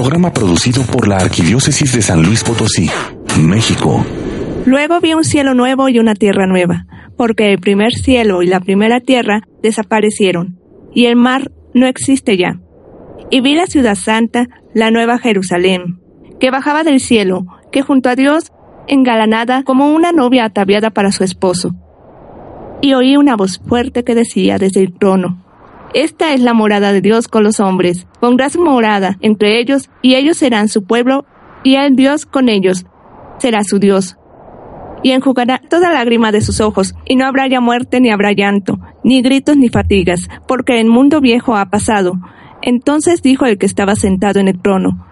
Programa producido por la Arquidiócesis de San Luis Potosí, México. Luego vi un cielo nuevo y una tierra nueva, porque el primer cielo y la primera tierra desaparecieron, y el mar no existe ya. Y vi la ciudad santa, la nueva Jerusalén, que bajaba del cielo, que junto a Dios engalanada como una novia ataviada para su esposo. Y oí una voz fuerte que decía desde el trono, Esta es la morada de Dios con los hombres, pondrá su morada entre ellos, y ellos serán su pueblo, y el Dios con ellos será su Dios. Y enjugará toda lágrima de sus ojos, y no habrá ya muerte, ni habrá llanto, ni gritos, ni fatigas, porque el mundo viejo ha pasado. Entonces dijo el que estaba sentado en el trono,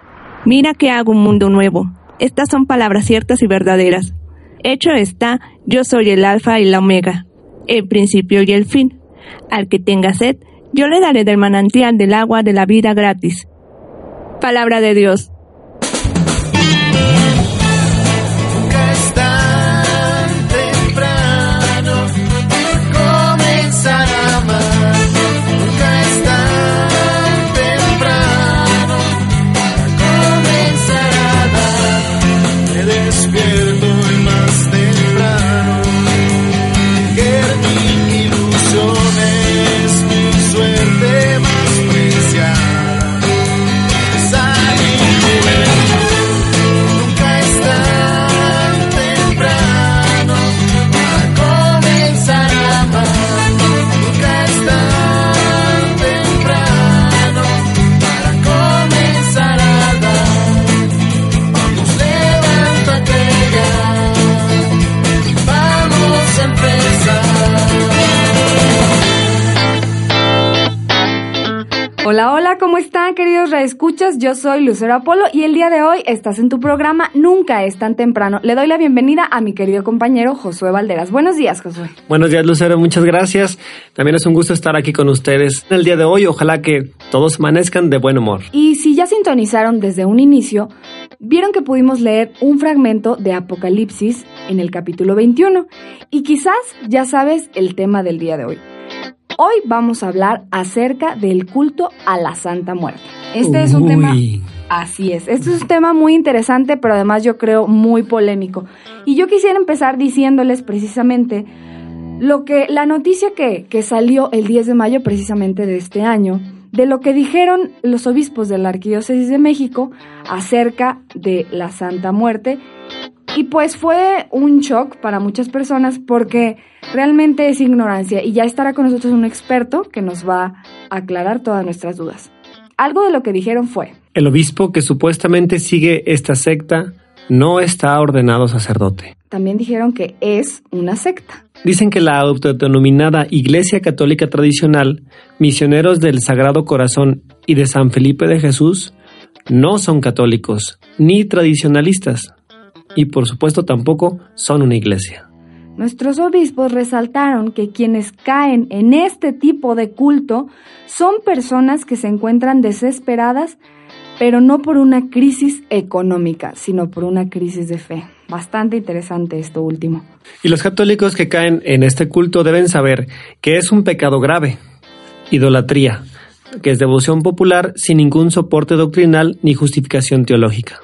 Mira que hago un mundo nuevo. Estas son palabras ciertas y verdaderas. Hecho está, yo soy el alfa y la omega, el principio y el fin. Al que tenga sed, yo le daré del manantial del agua de la vida gratis. Palabra de Dios. Hola, ¿cómo están queridos reescuchas? Yo soy Lucero Apolo y el día de hoy estás en tu programa Nunca es tan temprano. Le doy la bienvenida a mi querido compañero Josué Valderas. Buenos días, Josué. Buenos días, Lucero, muchas gracias. También es un gusto estar aquí con ustedes el día de hoy. Ojalá que todos amanezcan de buen humor. Y si ya sintonizaron desde un inicio, vieron que pudimos leer un fragmento de Apocalipsis en el capítulo 21 y quizás ya sabes el tema del día de hoy. Hoy vamos a hablar acerca del culto a la Santa Muerte. Este es un tema... Así es, este es un tema muy interesante, pero además yo creo muy polémico. Y yo quisiera empezar diciéndoles precisamente lo que la noticia que, que salió el 10 de mayo precisamente de este año, de lo que dijeron los obispos de la Arquidiócesis de México acerca de la Santa Muerte. Y pues fue un shock para muchas personas porque realmente es ignorancia y ya estará con nosotros un experto que nos va a aclarar todas nuestras dudas. Algo de lo que dijeron fue... El obispo que supuestamente sigue esta secta no está ordenado sacerdote. También dijeron que es una secta. Dicen que la autodenominada Iglesia Católica Tradicional, misioneros del Sagrado Corazón y de San Felipe de Jesús, no son católicos ni tradicionalistas y por supuesto tampoco son una iglesia. Nuestros obispos resaltaron que quienes caen en este tipo de culto son personas que se encuentran desesperadas, pero no por una crisis económica, sino por una crisis de fe. Bastante interesante esto último. Y los católicos que caen en este culto deben saber que es un pecado grave, idolatría, que es devoción popular sin ningún soporte doctrinal ni justificación teológica.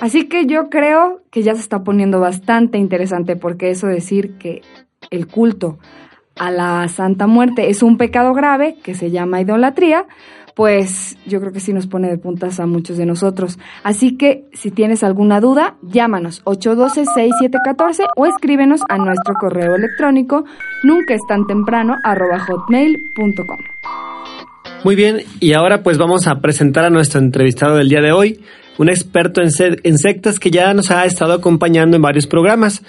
Así que yo creo que ya se está poniendo bastante interesante porque eso decir que el culto a la Santa Muerte es un pecado grave que se llama idolatría, pues yo creo que sí nos pone de puntas a muchos de nosotros. Así que si tienes alguna duda, llámanos 812-6714 o escríbenos a nuestro correo electrónico nunca es tan temprano hotmail.com. Muy bien, y ahora pues vamos a presentar a nuestro entrevistado del día de hoy, un experto en, sectas que ya nos ha estado acompañando en varios programas.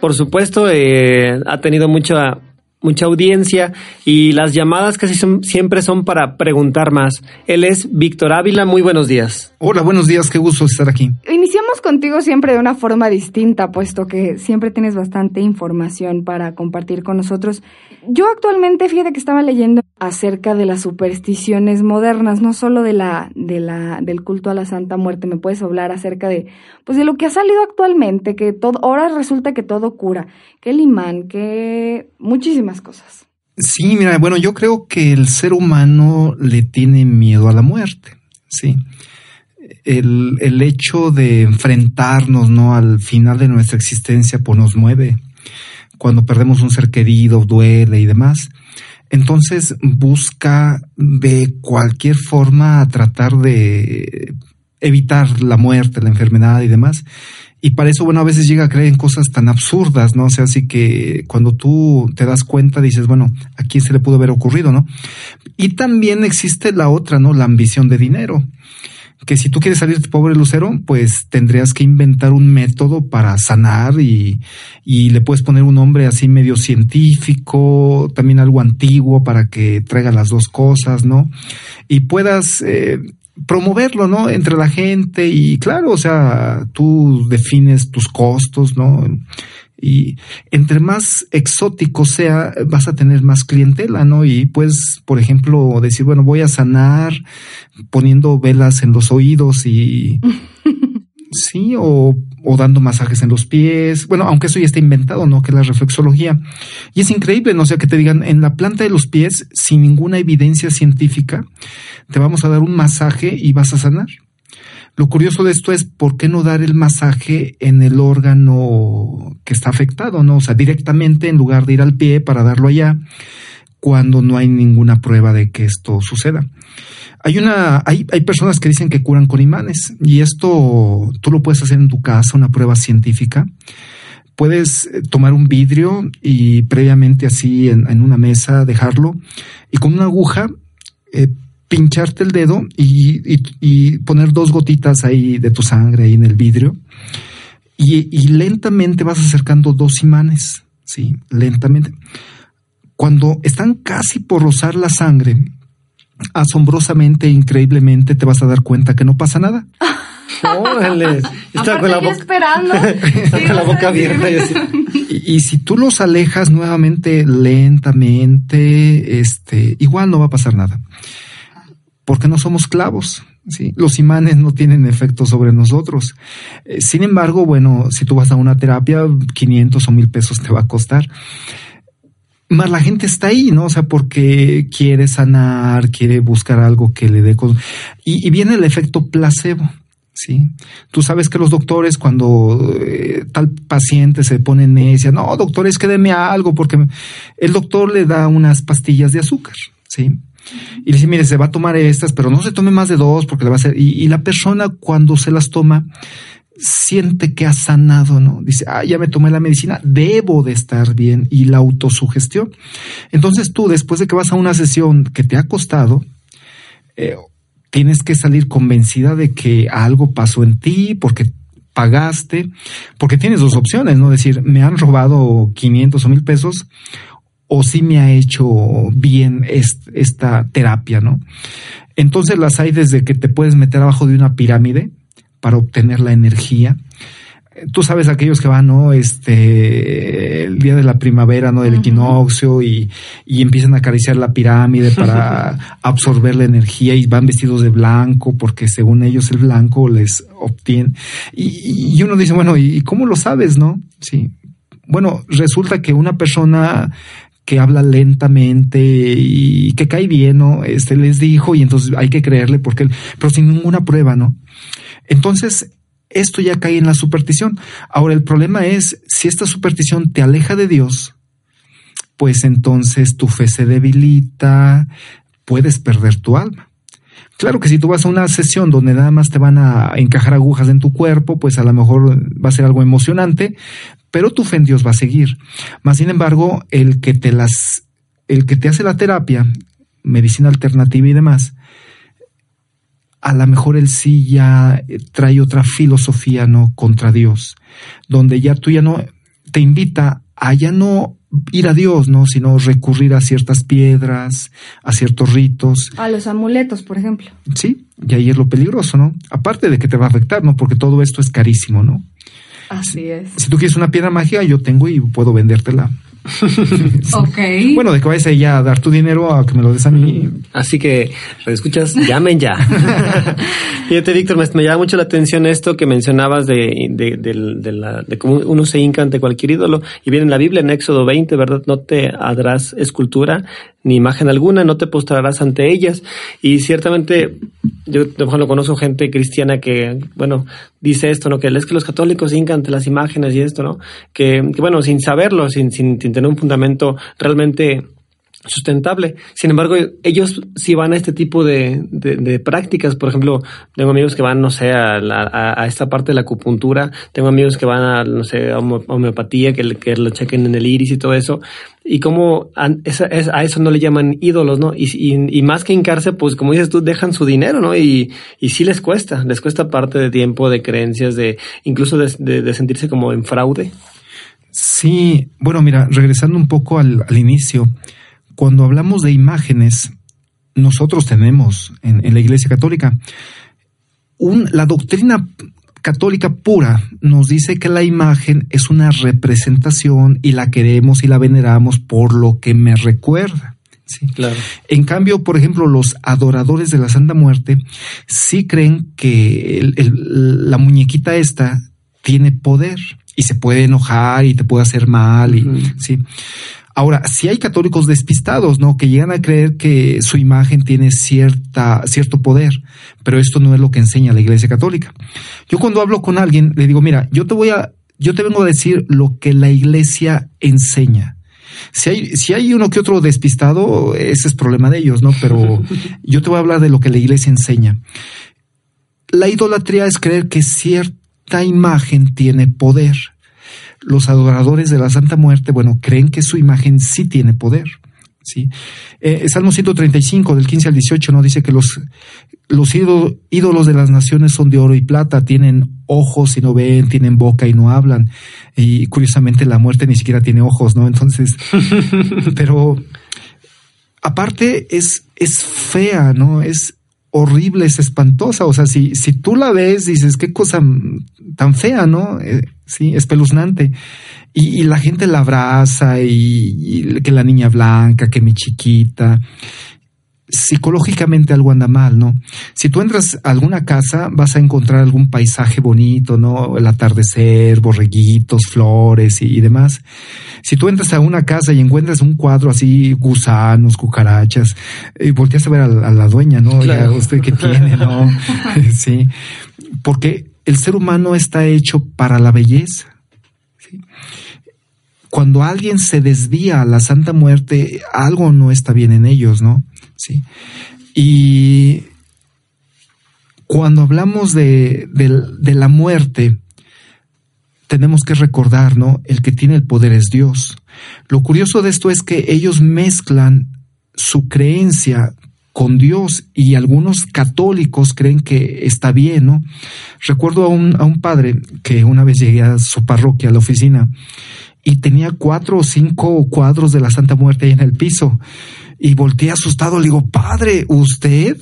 Por supuesto, eh, ha tenido mucha mucha audiencia y las llamadas casi son, siempre son para preguntar más. Él es Víctor Ávila, muy buenos días. Hola, buenos días, qué gusto estar aquí. Iniciamos contigo siempre de una forma distinta, puesto que siempre tienes bastante información para compartir con nosotros. Yo actualmente, fíjate que estaba leyendo acerca de las supersticiones modernas, no solo de la, de la, del culto a la Santa Muerte, me puedes hablar acerca de, pues de lo que ha salido actualmente, que todo, ahora resulta que todo cura, que el imán, que muchísimas cosas. Sí, mira, bueno, yo creo que el ser humano le tiene miedo a la muerte, sí. El, el hecho de enfrentarnos, ¿no? Al final de nuestra existencia, pues nos mueve. Cuando perdemos un ser querido, duele y demás. Entonces busca de cualquier forma tratar de evitar la muerte, la enfermedad y demás. Y para eso, bueno, a veces llega a creer en cosas tan absurdas, ¿no? O sea, así que cuando tú te das cuenta dices, bueno, ¿a quién se le pudo haber ocurrido, no? Y también existe la otra, ¿no? La ambición de dinero. Que si tú quieres salir pobre lucero, pues tendrías que inventar un método para sanar y, y le puedes poner un nombre así medio científico, también algo antiguo para que traiga las dos cosas, ¿no? Y puedas eh, promoverlo, ¿no? Entre la gente y claro, o sea, tú defines tus costos, ¿no? Y entre más exótico sea, vas a tener más clientela, ¿no? Y pues, por ejemplo, decir, bueno, voy a sanar poniendo velas en los oídos y sí, o, o, dando masajes en los pies. Bueno, aunque eso ya está inventado, ¿no? Que la reflexología. Y es increíble, ¿no? O sea, que te digan en la planta de los pies, sin ninguna evidencia científica, te vamos a dar un masaje y vas a sanar. Lo curioso de esto es por qué no dar el masaje en el órgano que está afectado, ¿no? O sea, directamente en lugar de ir al pie para darlo allá, cuando no hay ninguna prueba de que esto suceda. Hay una, hay, hay personas que dicen que curan con imanes, y esto tú lo puedes hacer en tu casa, una prueba científica. Puedes tomar un vidrio y previamente así en, en una mesa dejarlo, y con una aguja eh, pincharte el dedo y, y, y, poner dos gotitas ahí de tu sangre ahí en el vidrio. Y, y, lentamente vas acercando dos imanes, sí, lentamente. Cuando están casi por rozar la sangre, asombrosamente, increíblemente, te vas a dar cuenta que no pasa nada. Órale, está con la boca esperando. está con la boca abierta y así. Y, y, si tú los alejas nuevamente, lentamente, este, igual no va a pasar nada porque no somos clavos. ¿sí? Los imanes no tienen efecto sobre nosotros. Eh, sin embargo, bueno, si tú vas a una terapia, 500 o 1000 pesos te va a costar. Más la gente está ahí, ¿no? O sea, porque quiere sanar, quiere buscar algo que le dé... Y, y viene el efecto placebo. Sí, tú sabes que los doctores cuando eh, tal paciente se pone necia, no, doctor, es que deme algo porque el doctor le da unas pastillas de azúcar, sí, y le dice, mire, se va a tomar estas, pero no se tome más de dos porque le va a hacer. Y, la persona cuando se las toma siente que ha sanado, ¿no? Dice, ah, ya me tomé la medicina, debo de estar bien. Y la autosugestión. Entonces tú, después de que vas a una sesión que te ha costado, eh, tienes que salir convencida de que algo pasó en ti porque pagaste, porque tienes dos opciones, ¿no? Decir, me han robado 500 o mil pesos o si me ha hecho bien est esta terapia, ¿no? Entonces las hay desde que te puedes meter abajo de una pirámide para obtener la energía. Tú sabes aquellos que van, ¿no? Este, el día de la primavera, ¿no? Del uh -huh. equinoccio y, y, empiezan a acariciar la pirámide para absorber la energía y van vestidos de blanco porque según ellos el blanco les obtiene. Y, y uno dice, bueno, ¿y cómo lo sabes, no? Sí. Bueno, resulta que una persona que habla lentamente y que cae bien, ¿no? Este les dijo y entonces hay que creerle porque, pero sin ninguna prueba, ¿no? Entonces, esto ya cae en la superstición. Ahora, el problema es, si esta superstición te aleja de Dios, pues entonces tu fe se debilita, puedes perder tu alma. Claro que si tú vas a una sesión donde nada más te van a encajar agujas en tu cuerpo, pues a lo mejor va a ser algo emocionante, pero tu fe en Dios va a seguir. Más sin embargo, el que te las, el que te hace la terapia, medicina alternativa y demás, a lo mejor él sí ya trae otra filosofía, ¿no? Contra Dios, donde ya tú ya no te invita a ya no ir a Dios, ¿no? Sino recurrir a ciertas piedras, a ciertos ritos. A los amuletos, por ejemplo. Sí, y ahí es lo peligroso, ¿no? Aparte de que te va a afectar, ¿no? Porque todo esto es carísimo, ¿no? Así es. Si tú quieres una piedra mágica, yo tengo y puedo vendértela. ok. Bueno, de que vayas ella a dar tu dinero a que me lo des a mí. Así que, ¿lo escuchas? Llamen ya. Fíjate, Víctor, me, me, llama mucho la atención esto que mencionabas de, de, de, de, la, de cómo uno se hinca ante cualquier ídolo. Y viene en la Biblia, en Éxodo 20, ¿verdad? No te harás escultura ni imagen alguna, no te postrarás ante ellas. Y ciertamente, yo lo conozco gente cristiana que, bueno, dice esto, ¿no? Que es que los católicos hincan ante las imágenes y esto, ¿no? Que, bueno, sin saberlo, sin, sin tener un fundamento realmente sustentable. Sin embargo, ellos sí van a este tipo de, de, prácticas. Por ejemplo, tengo amigos que van, no sé, a, a, esta parte de la acupuntura. Tengo amigos que van a, no sé, a homeopatía, que, que lo chequen en el iris y todo eso. Y como a, eso no le llaman ídolos, ¿no? Y, y, más que hincarse, pues como dices tú, dejan su dinero, ¿no? Y, y sí les cuesta. Les cuesta parte de tiempo, de creencias, de incluso de, de sentirse como en fraude. Sí, bueno, mira, regresando un poco al, al inicio, cuando hablamos de imágenes, nosotros tenemos en, la Iglesia Católica la doctrina católica pura nos dice que la imagen es una representación y la queremos y la veneramos por lo que me recuerda. Sí. Claro. En cambio, por ejemplo, los adoradores de la Santa Muerte sí creen que la muñequita esta tiene poder y se puede enojar y te puede hacer mal y sí. Ahora, si hay católicos despistados, ¿no? Que llegan a creer que su imagen tiene cierta, cierto poder, pero esto no es lo que enseña la Iglesia Católica. Yo cuando hablo con alguien, le digo, mira, yo te voy a, yo te vengo a decir lo que la Iglesia enseña. Si hay, si hay uno que otro despistado, ese es problema de ellos, ¿no? Pero yo te voy a hablar de lo que la Iglesia enseña. La idolatría es creer que cierta imagen tiene poder los adoradores de la Santa Muerte, bueno, creen que su imagen sí tiene poder. ¿sí? Eh, Salmo 135, del 15 al 18, ¿no? Dice que los, los ídolos de las naciones son de oro y plata, tienen ojos y no ven, tienen boca y no hablan. Y curiosamente la muerte ni siquiera tiene ojos, ¿no? Entonces, pero aparte es, es fea, ¿no? Es, horrible, es espantosa. O sea, si, si tú la ves, dices, qué cosa tan fea, ¿no? Eh, sí, espeluznante. Y, y, la gente la abraza y, que la niña blanca, que mi chiquita psicológicamente algo anda mal, ¿no? Si tú entras a alguna casa, vas a encontrar algún paisaje bonito, ¿no? El atardecer, borreguitos, flores y, demás. Si tú entras a una casa y encuentras un cuadro así, gusanos, cucarachas, y volteas a ver a, la dueña, ¿no? Claro. ¿Usted qué tiene, no? sí. Porque el ser humano está hecho para la belleza. Cuando alguien se desvía a la Santa Muerte, algo no está bien en ellos, ¿no? Sí. Y cuando hablamos de, la muerte, tenemos que recordar, ¿no? El que tiene el poder es Dios. Lo curioso de esto es que ellos mezclan su creencia con Dios y algunos católicos creen que está bien, ¿no? Recuerdo a un, padre que una vez llegué a su parroquia, a la oficina, y tenía cuatro o cinco cuadros de la Santa Muerte ahí en el piso y volteé asustado, le digo, padre, ¿usted?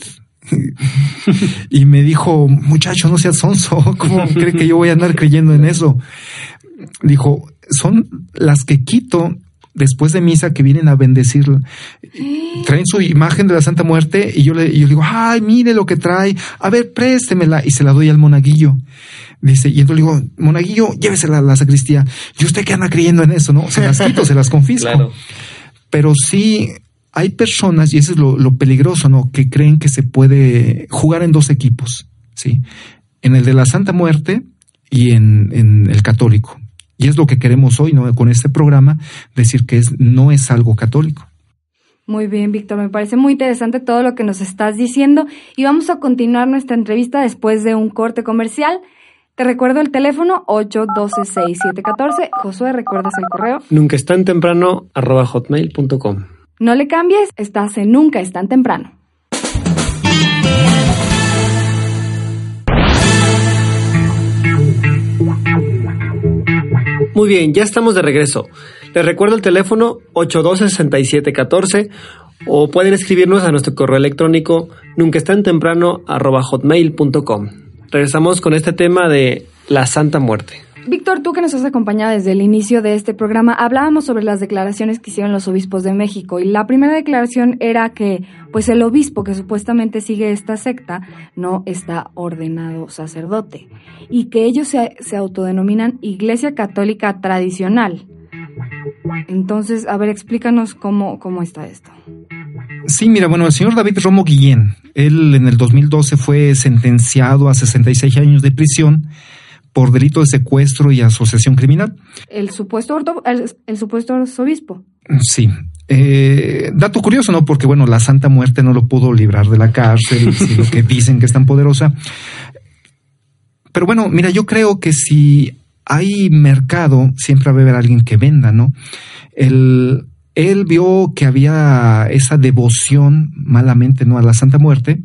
y me dijo, muchacho, no seas sonso, ¿cómo cree que yo voy a andar creyendo en eso? Dijo, son las que quito después de misa que vienen a bendecir. Traen su imagen de la Santa Muerte y yo le, y yo digo, ay, mire lo que trae, a ver, préstemela y se la doy al monaguillo. Dice, y entonces le digo, monaguillo, llévesela a la sacristía. Y usted que anda creyendo en eso, ¿no? Se las quito, se las confisco. Pero sí, hay personas, y eso es lo, peligroso, ¿no? Que creen que se puede jugar en dos equipos, ¿sí? En el de la Santa Muerte y en, el católico. Y es lo que queremos hoy, ¿no? Con este programa, decir que es, no es algo católico. Muy bien, Víctor, me parece muy interesante todo lo que nos estás diciendo y vamos a continuar nuestra entrevista después de un corte comercial. Te recuerdo el teléfono 812-6714. Josué, ¿recuerdas el correo? Nunca es tan temprano arroba hotmail.com. No le cambies, estás en Nunca es tan temprano. Muy bien, ya estamos de regreso. Les recuerdo el teléfono 826714 o pueden escribirnos a nuestro correo electrónico nunca tan temprano hotmail.com. Regresamos con este tema de la Santa Muerte. Víctor, tú que nos has acompañado desde el inicio de este programa, hablábamos sobre las declaraciones que hicieron los obispos de México y la primera declaración era que pues el obispo que supuestamente sigue esta secta no está ordenado sacerdote y que ellos se, se autodenominan Iglesia Católica Tradicional. Entonces, a ver, explícanos cómo, cómo está esto. Sí, mira, bueno, el señor David Romo Guillén, él en el 2012 fue sentenciado a 66 años de prisión por delito de secuestro y asociación criminal. El supuesto, el, supuesto arzobispo. Sí. Eh, dato curioso, ¿no? Porque, bueno, la Santa Muerte no lo pudo librar de la cárcel, lo que dicen que es tan poderosa. Pero bueno, mira, yo creo que si hay mercado, siempre va a haber alguien que venda, ¿no? El, él vio que había esa devoción malamente, ¿no? A la Santa Muerte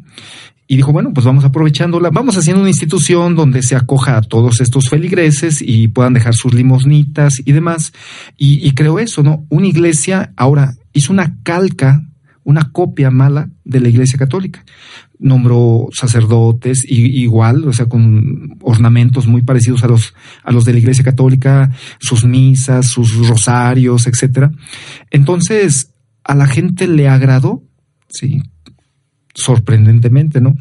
y dijo, bueno, pues vamos aprovechándola, vamos haciendo una institución donde se acoja a todos estos feligreses y puedan dejar sus limosnitas y demás. Y, creo eso, ¿no? Una iglesia ahora hizo una calca, una copia mala de la iglesia católica. Nombró sacerdotes igual, o sea, con ornamentos muy parecidos a los, a los de la iglesia católica, sus misas, sus rosarios, etcétera. Entonces, a la gente le agradó, sí, sorprendentemente, ¿no?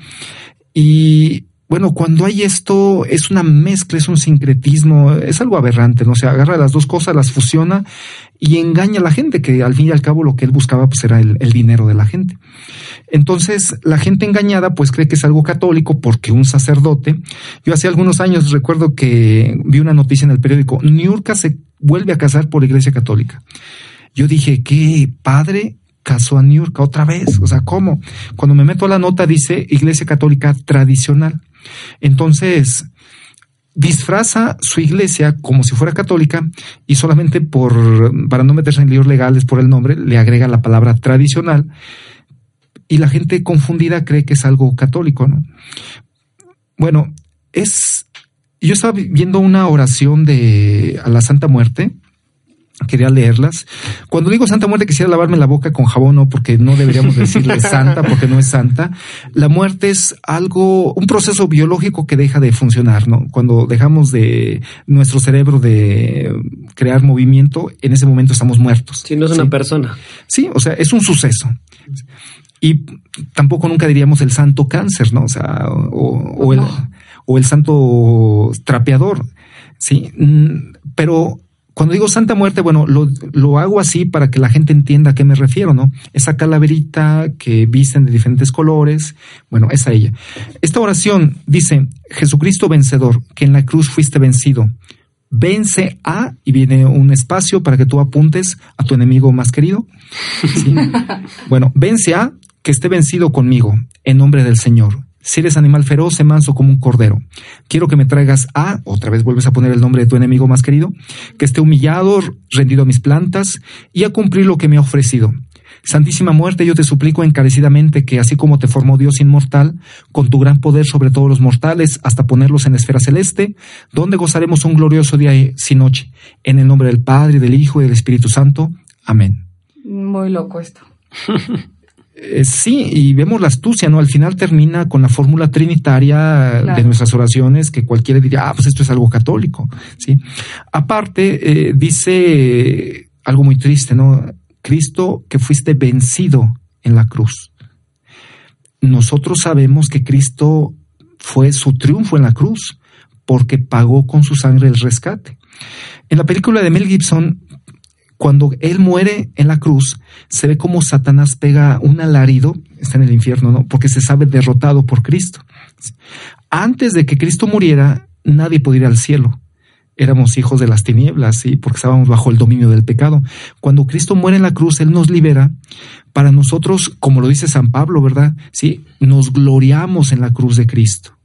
Y bueno, cuando hay esto, es una mezcla, es un sincretismo, es algo aberrante, ¿no? O sea, agarra las dos cosas, las fusiona y engaña a la gente, que al fin y al cabo lo que él buscaba pues era el, el, dinero de la gente. Entonces, la gente engañada pues cree que es algo católico porque un sacerdote, yo hace algunos años recuerdo que vi una noticia en el periódico, Niurka se vuelve a casar por iglesia católica. Yo dije, qué padre casó a York otra vez. O sea, ¿cómo? Cuando me meto a la nota dice Iglesia Católica tradicional. Entonces, disfraza su iglesia como si fuera católica y solamente por, para no meterse en líos legales por el nombre, le agrega la palabra tradicional y la gente confundida cree que es algo católico, ¿no? Bueno, es, yo estaba viendo una oración de a la Santa Muerte quería leerlas. Cuando digo Santa Muerte quisiera lavarme la boca con jabón, no, porque no deberíamos decirle santa, porque no es santa. La muerte es algo, un proceso biológico que deja de funcionar, ¿no? Cuando dejamos de nuestro cerebro de crear movimiento, en ese momento estamos muertos. Si no es una persona. Sí, o sea, es un suceso. Y tampoco nunca diríamos el santo cáncer, ¿no? O sea, o, el, o el santo trapeador, sí. Mm, pero cuando digo Santa Muerte, bueno, lo, hago así para que la gente entienda a qué me refiero, ¿no? Esa calaverita que visten de diferentes colores, bueno, es a ella. Esta oración dice, Jesucristo vencedor, que en la cruz fuiste vencido. Vence a, y viene un espacio para que tú apuntes a tu enemigo más querido. bueno, vence a, que esté vencido conmigo, en nombre del Señor. Si eres animal feroz, sé manso como un cordero. Quiero que me traigas a, otra vez vuelves a poner el nombre de tu enemigo más querido, que esté humillado, rendido a mis plantas y a cumplir lo que me ha ofrecido. Santísima muerte, yo te suplico encarecidamente que así como te formó Dios inmortal, con tu gran poder sobre todos los mortales, hasta ponerlos en la esfera celeste, donde gozaremos un glorioso día sin noche. En el nombre del Padre, del Hijo y del Espíritu Santo. Amén. Muy loco esto. Eh, sí, y vemos la astucia, ¿no? Al final termina con la fórmula trinitaria de nuestras oraciones, que cualquiera diría, ah, pues esto es algo católico, ¿sí? Aparte, eh, dice algo muy triste, ¿no? Cristo que fuiste vencido en la cruz. Nosotros sabemos que Cristo fue su triunfo en la cruz, porque pagó con su sangre el rescate. En la película de Mel Gibson cuando él muere en la cruz, se ve como Satanás pega un alarido, está en el infierno, ¿no? Porque se sabe derrotado por Cristo. Antes de que Cristo muriera, nadie podía ir al cielo. Éramos hijos de las tinieblas, ¿sí? Porque estábamos bajo el dominio del pecado. Cuando Cristo muere en la cruz, Él nos libera. Para nosotros, como lo dice San Pablo, ¿verdad? Sí, nos gloriamos en la cruz de Cristo.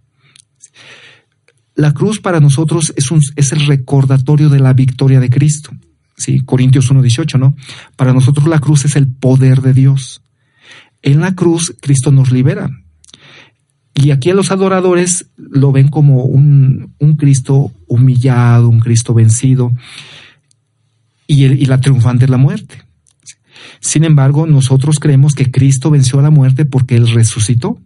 La cruz para nosotros es, un, es el recordatorio de la victoria de Cristo. ¿Sí? Corintios 1.18, ¿no? Para nosotros la cruz es el poder de Dios. En la cruz Cristo nos libera. Y aquí a los adoradores lo ven como un, un Cristo humillado, un Cristo vencido, y, y la triunfante es la muerte. Sin embargo, nosotros creemos que Cristo venció a la muerte porque Él resucitó.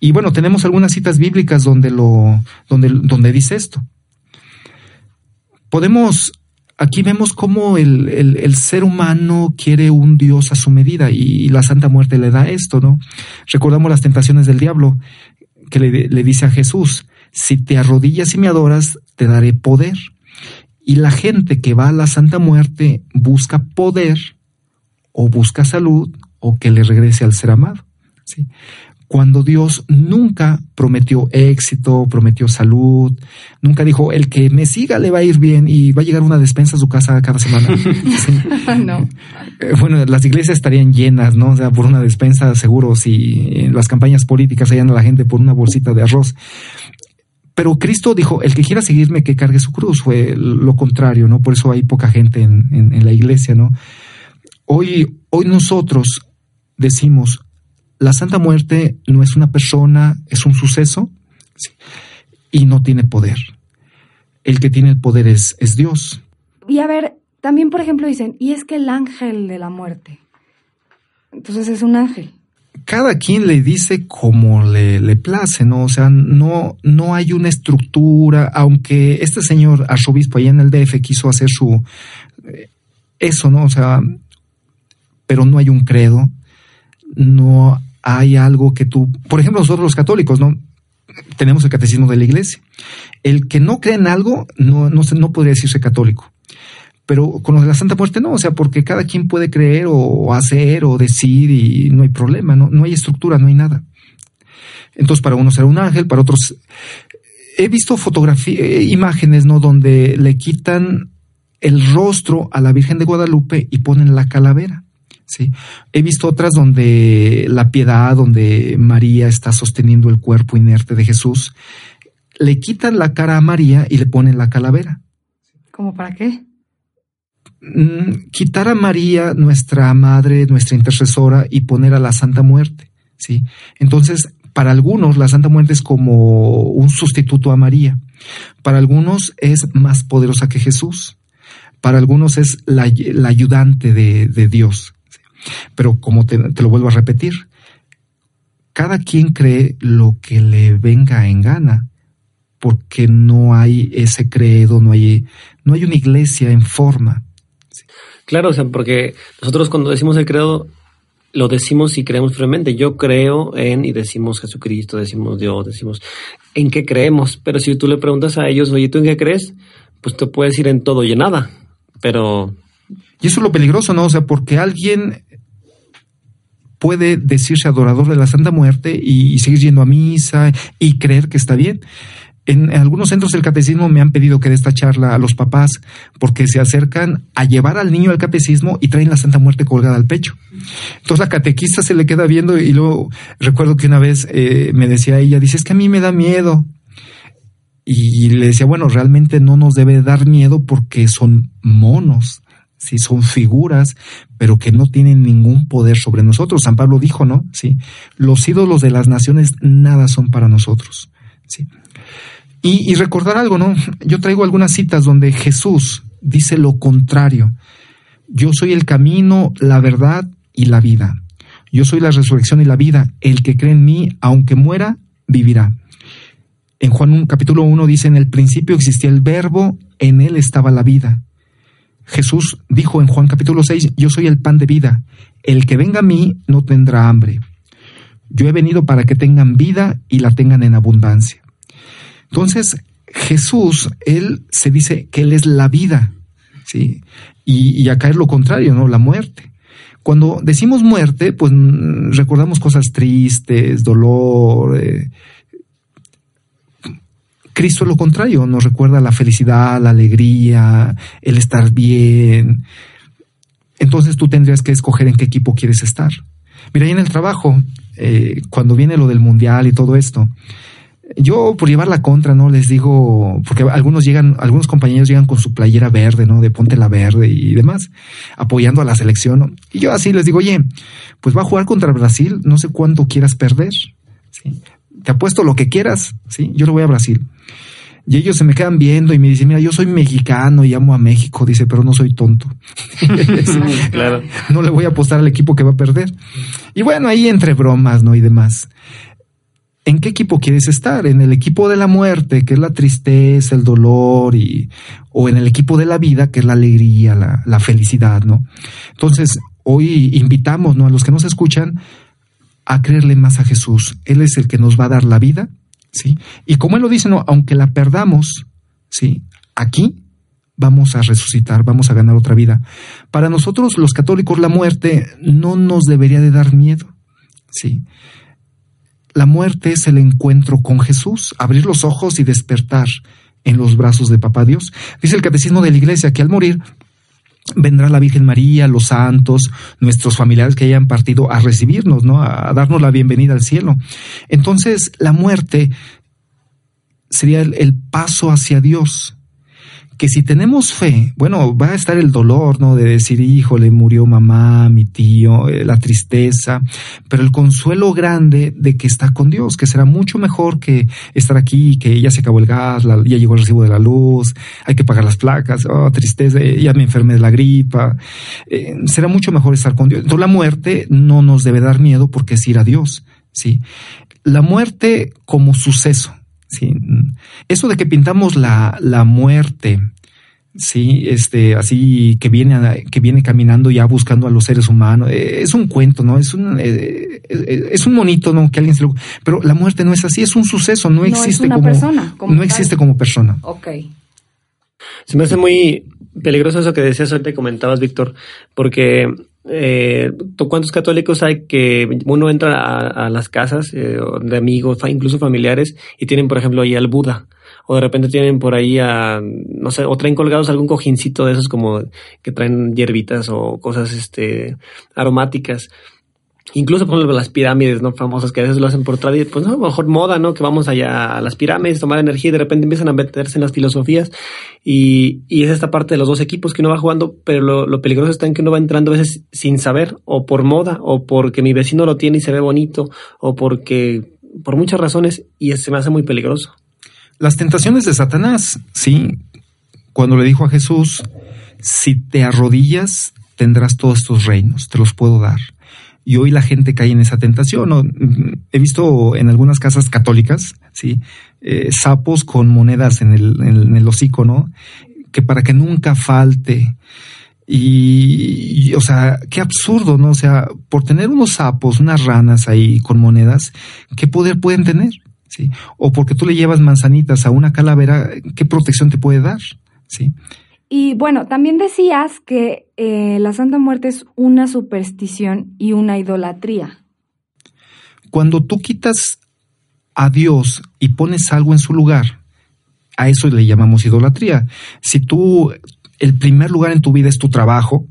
Y bueno, tenemos algunas citas bíblicas donde lo, donde, donde dice esto. Podemos aquí vemos cómo el, ser humano quiere un Dios a su medida y, la Santa Muerte le da esto, ¿no? Recordamos las tentaciones del diablo que le, le dice a Jesús, si te arrodillas y me adoras, te daré poder. Y la gente que va a la Santa Muerte busca poder o busca salud o que le regrese al ser amado. ¿sí? Cuando Dios nunca prometió éxito, prometió salud, nunca dijo, el que me siga le va a ir bien y va a llegar una despensa a su casa cada semana. no. Eh, bueno, las iglesias estarían llenas, ¿no? O sea, por una despensa seguro, si en las campañas políticas hallan a la gente por una bolsita de arroz. Pero Cristo dijo, el que quiera seguirme, que cargue su cruz. Fue lo contrario, ¿no? Por eso hay poca gente en, en la iglesia, ¿no? Hoy, hoy nosotros decimos, la Santa Muerte no es una persona, es un suceso y no tiene poder. El que tiene el poder es, es Dios. Y a ver, también por ejemplo dicen, y es que el ángel de la muerte. Entonces es un ángel. Cada quien le dice como le, le place, ¿no? O sea, no, no hay una estructura, aunque este señor arzobispo allá en el DF quiso hacer su, eh, eso, ¿no? O sea, pero no hay un credo, no hay algo que tú, por ejemplo, nosotros los católicos, ¿no? Tenemos el catecismo de la iglesia. El que no cree en algo no, no, no podría decirse católico. Pero con lo de la Santa Muerte no, o sea, porque cada quien puede creer o hacer o decir y no hay problema, no, no hay estructura, no hay nada. Entonces, para unos será un ángel, para otros. He visto fotografías, eh, imágenes, ¿no? Donde le quitan el rostro a la Virgen de Guadalupe y ponen la calavera. ¿Sí? He visto otras donde la piedad, donde María está sosteniendo el cuerpo inerte de Jesús, le quitan la cara a María y le ponen la calavera. ¿Cómo para qué? Mm, quitar a María, nuestra madre, nuestra intercesora, y poner a la Santa Muerte, ¿sí? Entonces, para algunos la Santa Muerte es como un sustituto a María. Para algunos es más poderosa que Jesús. Para algunos es la, ayudante de, de Dios. Pero como te, lo vuelvo a repetir, cada quien cree lo que le venga en gana, porque no hay ese credo, no hay, no hay una iglesia en forma. Claro, o sea, porque nosotros cuando decimos el credo, lo decimos y creemos firmemente. Yo creo en y decimos Jesucristo, decimos Dios, decimos en qué creemos. Pero si tú le preguntas a ellos, oye, ¿tú en qué crees? Pues te puedes ir en todo y en nada. Pero. Y eso es lo peligroso, ¿no? O sea, porque alguien puede decirse adorador de la Santa Muerte y, seguir yendo a misa y creer que está bien. En, algunos centros del catecismo me han pedido que dé esta charla a los papás porque se acercan a llevar al niño al catecismo y traen la Santa Muerte colgada al pecho. Entonces la catequista se le queda viendo y luego recuerdo que una vez eh, me decía ella, dice, es que a mí me da miedo. Y le decía, bueno, realmente no nos debe dar miedo porque son monos sí, son figuras, pero que no tienen ningún poder sobre nosotros. San Pablo dijo, ¿no? Sí, los ídolos de las naciones nada son para nosotros. Sí. Y, recordar algo, ¿no? Yo traigo algunas citas donde Jesús dice lo contrario. Yo soy el camino, la verdad y la vida. Yo soy la resurrección y la vida. El que cree en mí, aunque muera, vivirá. En Juan capítulo 1 dice, en el principio existía el verbo, en él estaba la vida Jesús dijo en Juan capítulo 6, yo soy el pan de vida, el que venga a mí no tendrá hambre. Yo he venido para que tengan vida y la tengan en abundancia. Entonces, Jesús, él se dice que él es la vida, ¿sí? Y, acá es lo contrario, ¿no? La muerte. Cuando decimos muerte, pues mm, recordamos cosas tristes, dolor, eh, Cristo es lo contrario, nos recuerda la felicidad, la alegría, el estar bien. Entonces tú tendrías que escoger en qué equipo quieres estar. Mira, ahí en el trabajo, eh, cuando viene lo del mundial y todo esto, yo por llevar la contra, ¿no? Les digo, porque algunos llegan, algunos compañeros llegan con su playera verde, ¿no? De ponte la verde y demás, apoyando a la selección. Y yo así les digo, oye, pues va a jugar contra Brasil, no sé cuánto quieras perder. ¿sí? Te apuesto lo que quieras, ¿sí? Yo lo voy a Brasil. Y ellos se me quedan viendo y me dicen, mira, yo soy mexicano y amo a México, dice, pero no soy tonto. claro. No le voy a apostar al equipo que va a perder. Y bueno, ahí entre bromas, ¿no? Y demás. ¿En qué equipo quieres estar? ¿En el equipo de la muerte, que es la tristeza, el dolor, y, o en el equipo de la vida, que es la alegría, la, la felicidad, ¿no? Entonces, hoy invitamos, ¿no? A los que nos escuchan a creerle más a Jesús. Él es el que nos va a dar la vida ¿sí? Y como él lo dice, no, aunque la perdamos, ¿sí? Aquí vamos a resucitar, vamos a ganar otra vida. Para nosotros los católicos la muerte no nos debería de dar miedo. Sí. La muerte es el encuentro con Jesús, abrir los ojos y despertar en los brazos de Papá Dios. Dice el catecismo de la iglesia que al morir vendrá la Virgen María, los santos, nuestros familiares que hayan partido a recibirnos, ¿no? A darnos la bienvenida al cielo. Entonces, la muerte sería el, el paso hacia Dios que si tenemos fe, bueno, va a estar el dolor, ¿no? De decir, hijo, le murió mamá, mi tío, eh, la tristeza, pero el consuelo grande de que está con Dios, que será mucho mejor que estar aquí, que ya se acabó el gas, ya llegó el recibo de la luz, hay que pagar las placas, oh, tristeza, eh, ya me enfermé de la gripa. Eh, será mucho mejor estar con Dios. Entonces la muerte no nos debe dar miedo porque es ir a Dios, ¿sí? La muerte como suceso, ¿sí? Eso de que pintamos la, la muerte, sí, este, así que viene, que viene caminando ya buscando a los seres humanos, eh, es un cuento, ¿no? Es un, eh, eh, es un monito, ¿no? Que alguien se lo, pero la muerte no es así, es un suceso, no, existe como, persona, no existe como persona. Ok. Se me hace muy peligroso eso que decías ahorita comentabas, Víctor, porque eh, ¿Cuántos católicos hay que uno entra a, las casas eh, de amigos, incluso familiares, y tienen, por ejemplo, ahí al Buda? O de repente tienen por ahí a, no sé, o traen colgados algún cojincito de esos como que traen hierbitas o cosas este aromáticas. Incluso, por ejemplo, las pirámides, ¿no? Famosas que a veces lo hacen por tradición, pues no, mejor moda, ¿no? Que vamos allá a las pirámides, tomar energía y de repente empiezan a meterse en las filosofías y, y es esta parte de los dos equipos que uno va jugando, pero lo, lo, peligroso está en que uno va entrando a veces sin saber, o por moda, o porque mi vecino lo tiene y se ve bonito, o porque, por muchas razones, y se me hace muy peligroso. Las tentaciones de Satanás, sí. Cuando le dijo a Jesús, si te arrodillas, tendrás todos estos reinos, te los puedo dar y hoy la gente cae en esa tentación. He visto en algunas casas católicas, sí, eh, sapos con monedas en el, en el hocico, ¿no? Que para que nunca falte. Y, o sea, qué absurdo, ¿no? O sea, por tener unos sapos, unas ranas ahí con monedas, ¿qué poder pueden tener? ¿Sí? O porque tú le llevas manzanitas a una calavera, ¿qué protección te puede dar? ¿Sí? Y bueno, también decías que eh, la Santa Muerte es una superstición y una idolatría. Cuando tú quitas a Dios y pones algo en su lugar, a eso le llamamos idolatría. Si tú, el primer lugar en tu vida es tu trabajo,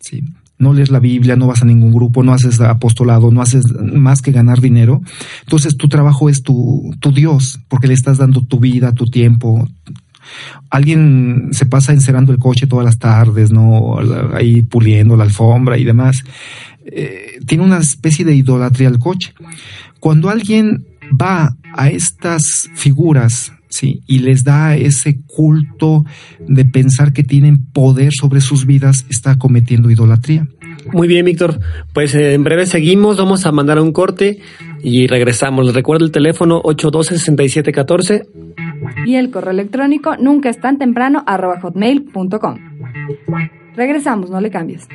¿sí? no lees la Biblia, no vas a ningún grupo, no haces apostolado, no haces más que ganar dinero, entonces tu trabajo es tu, tu Dios, porque le estás dando tu vida, tu tiempo, Alguien se pasa encerando el coche todas las tardes, ¿no? Ahí puliendo la alfombra y demás. Eh, tiene una especie de idolatría al coche. Cuando alguien va a estas figuras, ¿sí? Y les da ese culto de pensar que tienen poder sobre sus vidas, está cometiendo idolatría. Muy bien, Víctor. Pues eh, en breve seguimos, vamos a mandar un corte y regresamos. Les recuerdo el teléfono 812-6714 y el correo electrónico nunca es tan temprano hotmail.com. Regresamos, no le cambies.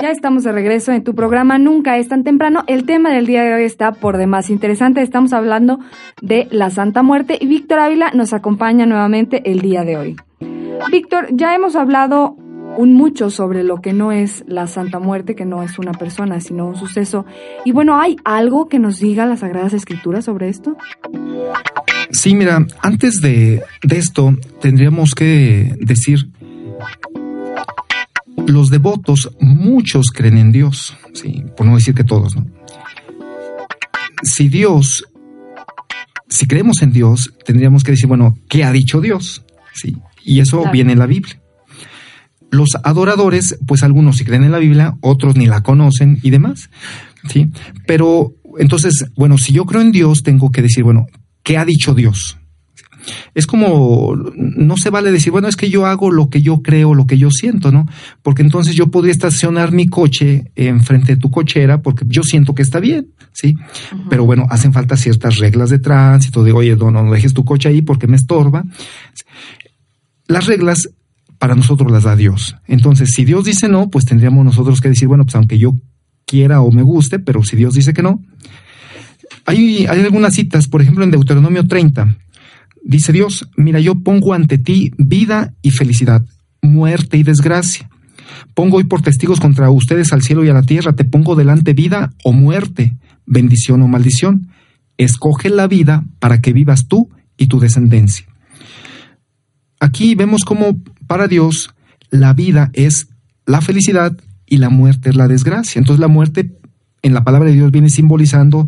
Ya estamos de regreso en tu programa Nunca es tan temprano. El tema del día de hoy está por demás interesante. Estamos hablando de la Santa Muerte y Víctor Ávila nos acompaña nuevamente el día de hoy. Víctor, ya hemos hablado un mucho sobre lo que no es la Santa Muerte, que no es una persona, sino un suceso. Y bueno, ¿hay algo que nos diga las Sagradas Escrituras sobre esto? Sí, mira, antes de, de esto tendríamos que decir los devotos, muchos creen en Dios, sí, por no decir que todos, ¿no? Si Dios, si creemos en Dios, tendríamos que decir, bueno, ¿qué ha dicho Dios? Sí, y eso viene en la Biblia. Los adoradores, pues algunos sí creen en la Biblia, otros ni la conocen y demás, sí. Pero entonces, bueno, si yo creo en Dios, tengo que decir, bueno, ¿qué ha dicho Dios? Es como, no se vale decir, bueno, es que yo hago lo que yo creo, lo que yo siento, ¿no? Porque entonces yo podría estacionar mi coche enfrente de tu cochera porque yo siento que está bien, ¿sí? Pero bueno, hacen falta ciertas reglas de tránsito, de, oye, no, no dejes tu coche ahí porque me estorba. Las reglas para nosotros las da Dios. Entonces, si Dios dice no, pues tendríamos nosotros que decir, bueno, pues aunque yo quiera o me guste, pero si Dios dice que no. Hay, hay algunas citas, por ejemplo, en Deuteronomio 30, dice Dios, mira, yo pongo ante ti vida y felicidad, muerte y desgracia. Pongo hoy por testigos contra ustedes al cielo y a la tierra, te pongo delante vida o muerte, bendición o maldición. Escoge la vida para que vivas tú y tu descendencia. Aquí vemos cómo para Dios la vida es la felicidad y la muerte es la desgracia. Entonces la muerte en la palabra de Dios viene simbolizando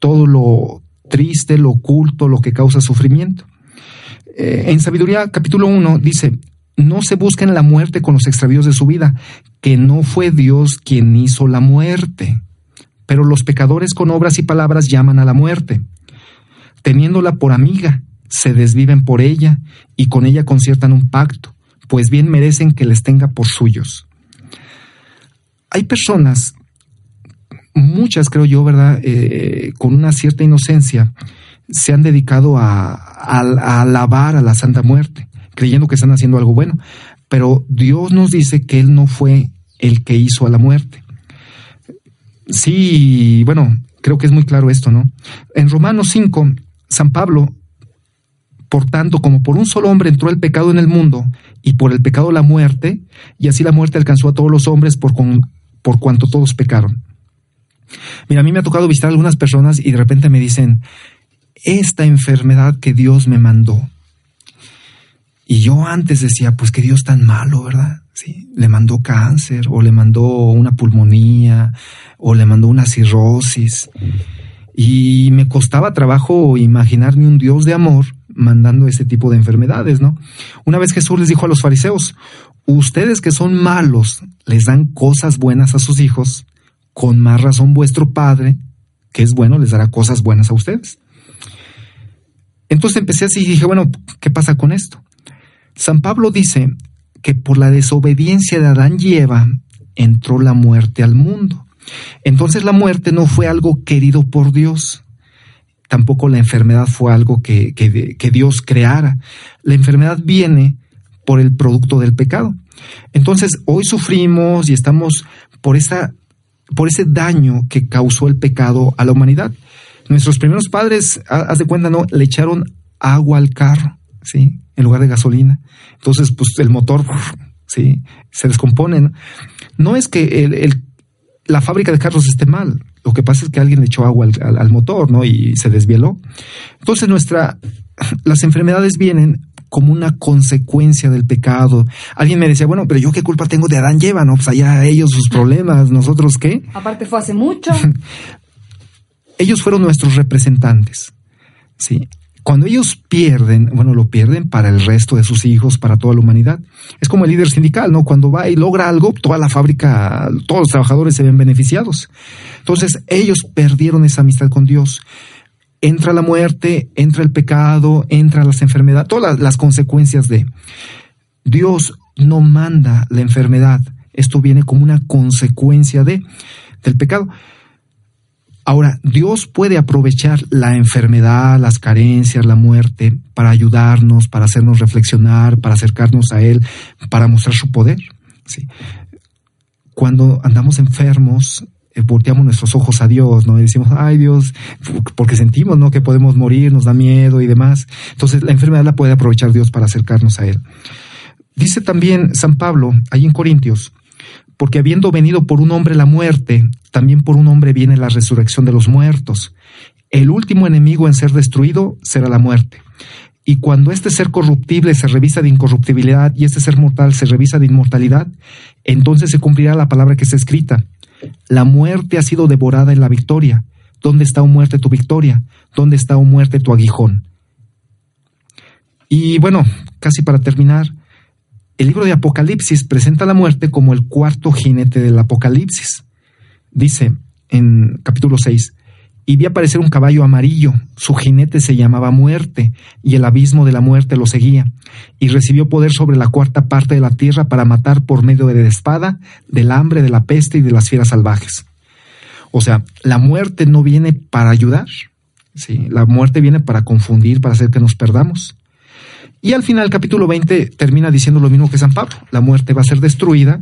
todo lo triste, lo oculto, lo que causa sufrimiento. Eh, en Sabiduría capítulo 1 dice, no se busquen la muerte con los extravíos de su vida, que no fue Dios quien hizo la muerte, pero los pecadores con obras y palabras llaman a la muerte, teniéndola por amiga, se desviven por ella y con ella conciertan un pacto, pues bien merecen que les tenga por suyos. Hay personas, muchas creo yo, ¿verdad?, eh, con una cierta inocencia, se han dedicado a, a alabar a la Santa Muerte, creyendo que están haciendo algo bueno, pero Dios nos dice que Él no fue el que hizo a la muerte. Sí, bueno, creo que es muy claro esto, ¿no? En Romanos 5, San Pablo por tanto, como por un solo hombre entró el pecado en el mundo, y por el pecado la muerte, y así la muerte alcanzó a todos los hombres por, por cuanto todos pecaron. Mira, a mí me ha tocado visitar a algunas personas y de repente me dicen, esta enfermedad que Dios me mandó. Y yo antes decía, pues que Dios tan malo, ¿verdad? Sí, le mandó cáncer, o le mandó una pulmonía, o le mandó una cirrosis. Y me costaba trabajo imaginarme un Dios de amor mandando ese tipo de enfermedades, ¿no? Una vez Jesús les dijo a los fariseos, ustedes que son malos les dan cosas buenas a sus hijos, con más razón vuestro Padre, que es bueno, les dará cosas buenas a ustedes. Entonces empecé así y dije, bueno, ¿qué pasa con esto? San Pablo dice que por la desobediencia de Adán y Eva entró la muerte al mundo. Entonces la muerte no fue algo querido por Dios, tampoco la enfermedad fue algo que, que, Dios creara. La enfermedad viene por el producto del pecado. Entonces, hoy sufrimos y estamos por, esa, por ese daño que causó el pecado a la humanidad. Nuestros primeros padres, haz de cuenta, ¿no? Le echaron agua al carro, ¿sí? En lugar de gasolina. Entonces, pues el motor, ¿sí? Se descompone. No, es que el, la fábrica de carros esté mal. Lo que pasa es que alguien le echó agua al, motor, ¿no? Y se desvieló. Entonces nuestra, las enfermedades vienen como una consecuencia del pecado. Alguien me decía, bueno, pero yo qué culpa tengo de Adán y Eva, ¿no? Pues allá ellos sus problemas, nosotros qué. Aparte fue hace mucho. ellos fueron nuestros representantes. Sí. Cuando ellos pierden, bueno, lo pierden para el resto de sus hijos, para toda la humanidad. Es como el líder sindical, ¿no? Cuando va y logra algo, toda la fábrica, todos los trabajadores se ven beneficiados. Entonces, ellos perdieron esa amistad con Dios. Entra la muerte, entra el pecado, entra las enfermedades, todas las, consecuencias de. Dios no manda la enfermedad. Esto viene como una consecuencia de del pecado. Ahora, Dios puede aprovechar la enfermedad, las carencias, la muerte para ayudarnos, para hacernos reflexionar, para acercarnos a Él, para mostrar su poder. ¿sí? Cuando andamos enfermos, eh, volteamos nuestros ojos a Dios, ¿no? Y decimos, ay Dios, porque sentimos, ¿no? Que podemos morir, nos da miedo y demás. Entonces, la enfermedad la puede aprovechar Dios para acercarnos a Él. Dice también San Pablo, ahí en Corintios, porque habiendo venido por un hombre la muerte, también por un hombre viene la resurrección de los muertos. El último enemigo en ser destruido será la muerte. Y cuando este ser corruptible se revisa de incorruptibilidad y este ser mortal se revisa de inmortalidad, entonces se cumplirá la palabra que está escrita. La muerte ha sido devorada en la victoria. ¿Dónde está, o oh muerte, tu victoria? ¿Dónde está, o oh muerte, tu aguijón? Y bueno, casi para terminar, el libro de Apocalipsis presenta la muerte como el cuarto jinete del Apocalipsis. Dice en capítulo 6, y vi aparecer un caballo amarillo. Su jinete se llamaba Muerte, y el abismo de la muerte lo seguía, y recibió poder sobre la cuarta parte de la tierra para matar por medio de la espada, del hambre, de la peste y de las fieras salvajes. O sea, la muerte no viene para ayudar, ¿sí? la muerte viene para confundir, para hacer que nos perdamos. Y al final, capítulo 20 termina diciendo lo mismo que San Pablo, la muerte va a ser destruida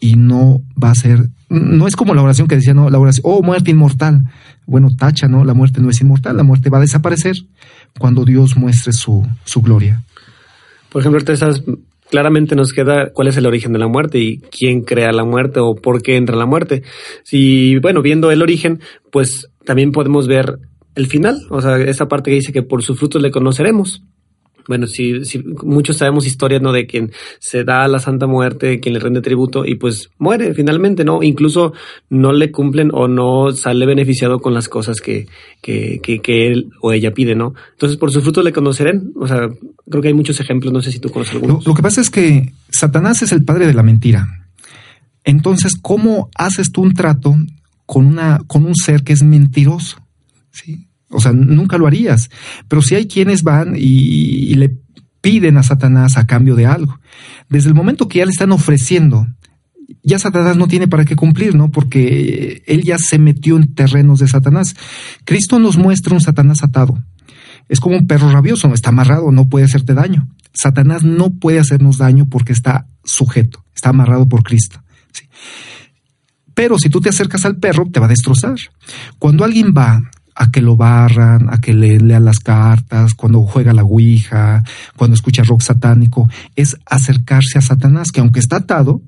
y no va a ser, no es como la oración que decía, no, la oración, oh, muerte inmortal. Bueno, tacha, ¿no? La muerte no es inmortal, la muerte va a desaparecer cuando Dios muestre su, su gloria. Por ejemplo, estás, claramente nos queda cuál es el origen de la muerte y quién crea la muerte o por qué entra la muerte. Si, bueno, viendo el origen, pues también podemos ver el final, o sea, esa parte que dice que por sus frutos le conoceremos bueno, si, si muchos sabemos historias, ¿no? De quien se da la Santa Muerte, quien le rinde tributo y pues muere finalmente, ¿no? Incluso no le cumplen o no sale beneficiado con las cosas que, que, que, él o ella pide, ¿no? Entonces, por sus frutos le conocerán. O sea, creo que hay muchos ejemplos, no sé si tú conoces algunos. Lo, lo que pasa es que Satanás es el padre de la mentira. Entonces, ¿cómo haces tú un trato con, una, con un ser que es mentiroso? ¿Sí? O sea, nunca lo harías. Pero si hay quienes van y, le piden a Satanás a cambio de algo. Desde el momento que ya le están ofreciendo, ya Satanás no tiene para qué cumplir, ¿no? Porque él ya se metió en terrenos de Satanás. Cristo nos muestra un Satanás atado. Es como un perro rabioso, está amarrado, no puede hacerte daño. Satanás no puede hacernos daño porque está sujeto, está amarrado por Cristo. Pero si tú te acercas al perro, te va a destrozar. Cuando alguien va a que lo barran, a que le lean las cartas, cuando juega la Ouija, cuando escucha rock satánico, es acercarse a Satanás, que aunque está atado,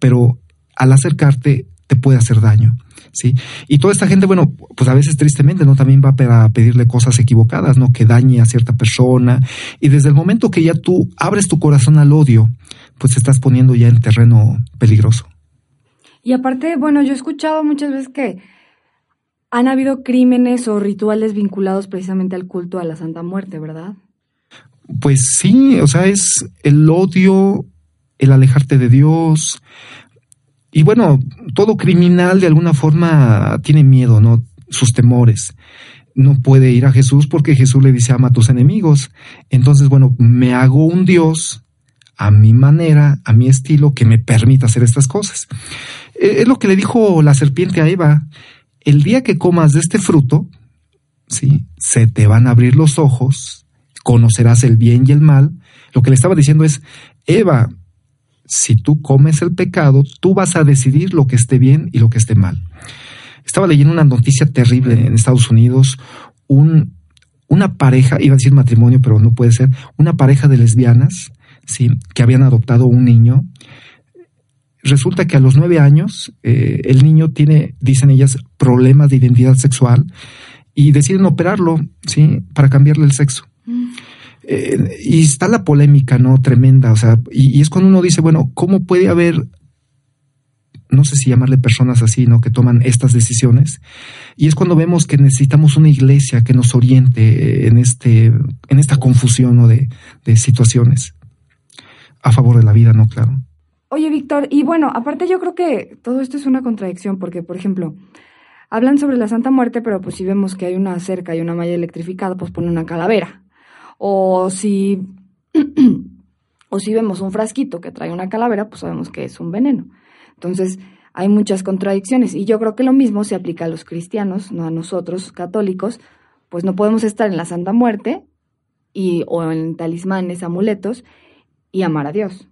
pero al acercarte te puede hacer daño. ¿sí? Y toda esta gente, bueno, pues a veces tristemente, ¿no? También va para pedirle cosas equivocadas, ¿no? Que dañe a cierta persona. Y desde el momento que ya tú abres tu corazón al odio, pues te estás poniendo ya en terreno peligroso. Y aparte, bueno, yo he escuchado muchas veces que han habido crímenes o rituales vinculados precisamente al culto a la Santa Muerte, ¿verdad? Pues sí, o sea, es el odio, el alejarte de Dios. Y bueno, todo criminal de alguna forma tiene miedo, ¿no? Sus temores. No puede ir a Jesús porque Jesús le dice ama a tus enemigos. Entonces, bueno, me hago un Dios a mi manera, a mi estilo, que me permita hacer estas cosas. Eh, es lo que le dijo la serpiente a Eva el día que comas de este fruto, ¿sí? se te van a abrir los ojos, conocerás el bien y el mal. Lo que le estaba diciendo es, Eva, si tú comes el pecado, tú vas a decidir lo que esté bien y lo que esté mal. Estaba leyendo una noticia terrible en Estados Unidos, un, una pareja, iba a decir matrimonio, pero no puede ser, una pareja de lesbianas, ¿sí? que habían adoptado un niño resulta que a los nueve años eh, el niño tiene, dicen ellas, problemas de identidad sexual y deciden operarlo, ¿sí? Para cambiarle el sexo. Mm. Eh, y está la polémica, ¿no? Tremenda, o sea, y, es cuando uno dice, bueno, ¿cómo puede haber, no sé si llamarle personas así, ¿no? Que toman estas decisiones. Y es cuando vemos que necesitamos una iglesia que nos oriente en, este, en esta confusión ¿no? de, de situaciones a favor de la vida, ¿no? Claro. Oye, Víctor, y bueno, aparte yo creo que todo esto es una contradicción, porque, por ejemplo, hablan sobre la Santa Muerte, pero pues si vemos que hay una cerca y una malla electrificada, pues pone una calavera. O si, o si vemos un frasquito que trae una calavera, pues sabemos que es un veneno. Entonces, hay muchas contradicciones. Y yo creo que lo mismo se aplica a los cristianos, no a nosotros, católicos, pues no podemos estar en la Santa Muerte y, o en talismanes, amuletos, y amar a Dios.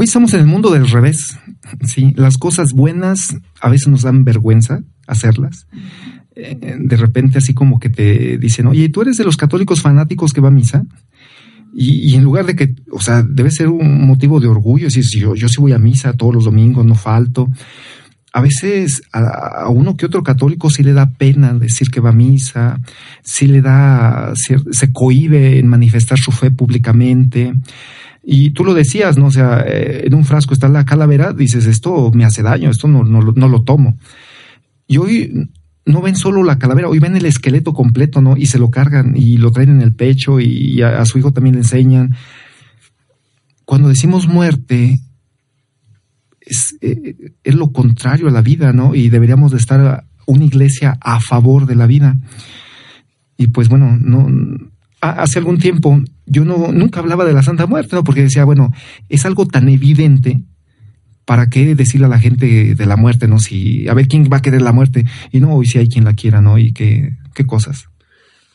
Hoy estamos en el mundo del revés. Sí, las cosas buenas a veces nos dan vergüenza hacerlas. Eh, de repente así como que te dicen, oye, ¿tú eres de los católicos fanáticos que va a misa? Y, en lugar de que, o sea, debe ser un motivo de orgullo, decir, yo, yo sí voy a misa todos los domingos, no falto. A veces a, uno que otro católico sí le da pena decir que va a misa, sí le da, se cohibe en manifestar su fe públicamente. Y tú lo decías, ¿no? O sea, eh, en un frasco está la calavera, dices, esto me hace daño, esto no, no, no lo tomo. Y hoy no ven solo la calavera, hoy ven el esqueleto completo, ¿no? Y se lo cargan y lo traen en el pecho y a, su hijo también le enseñan. Cuando decimos muerte, es, eh, es, lo contrario a la vida, ¿no? Y deberíamos de estar una iglesia a favor de la vida. Y pues bueno, no, hace algún tiempo yo no, nunca hablaba de la Santa Muerte, ¿no? Porque decía, bueno, es algo tan evidente, ¿para qué decirle a la gente de la muerte, no? Si, a ver quién va a querer la muerte. Y no, hoy sí hay quien la quiera, ¿no? Y qué, qué cosas.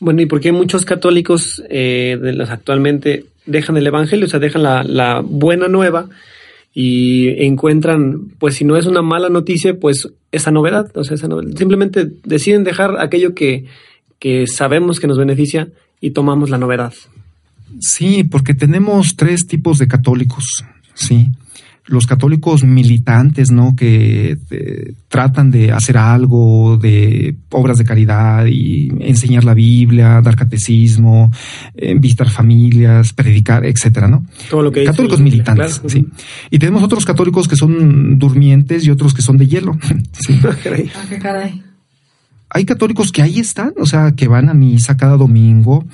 Bueno, ¿y por qué muchos católicos eh, actualmente dejan el Evangelio, o sea, dejan la, la buena nueva y encuentran, pues si no es una mala noticia, pues esa novedad, o sea, esa novedad. simplemente deciden dejar aquello que, que sabemos que nos beneficia y tomamos la novedad. Sí, porque tenemos tres tipos de católicos, sí los católicos militantes, ¿no? Que eh, tratan de hacer algo, de obras de caridad y enseñar la Biblia, dar catecismo, eh, visitar familias, predicar, etcétera, ¿no? Todo lo que católicos militantes, sí. Y tenemos otros católicos que son durmientes y otros que son de hielo. sí. Ah, qué caray hay católicos que ahí están, o sea, que van a misa cada domingo,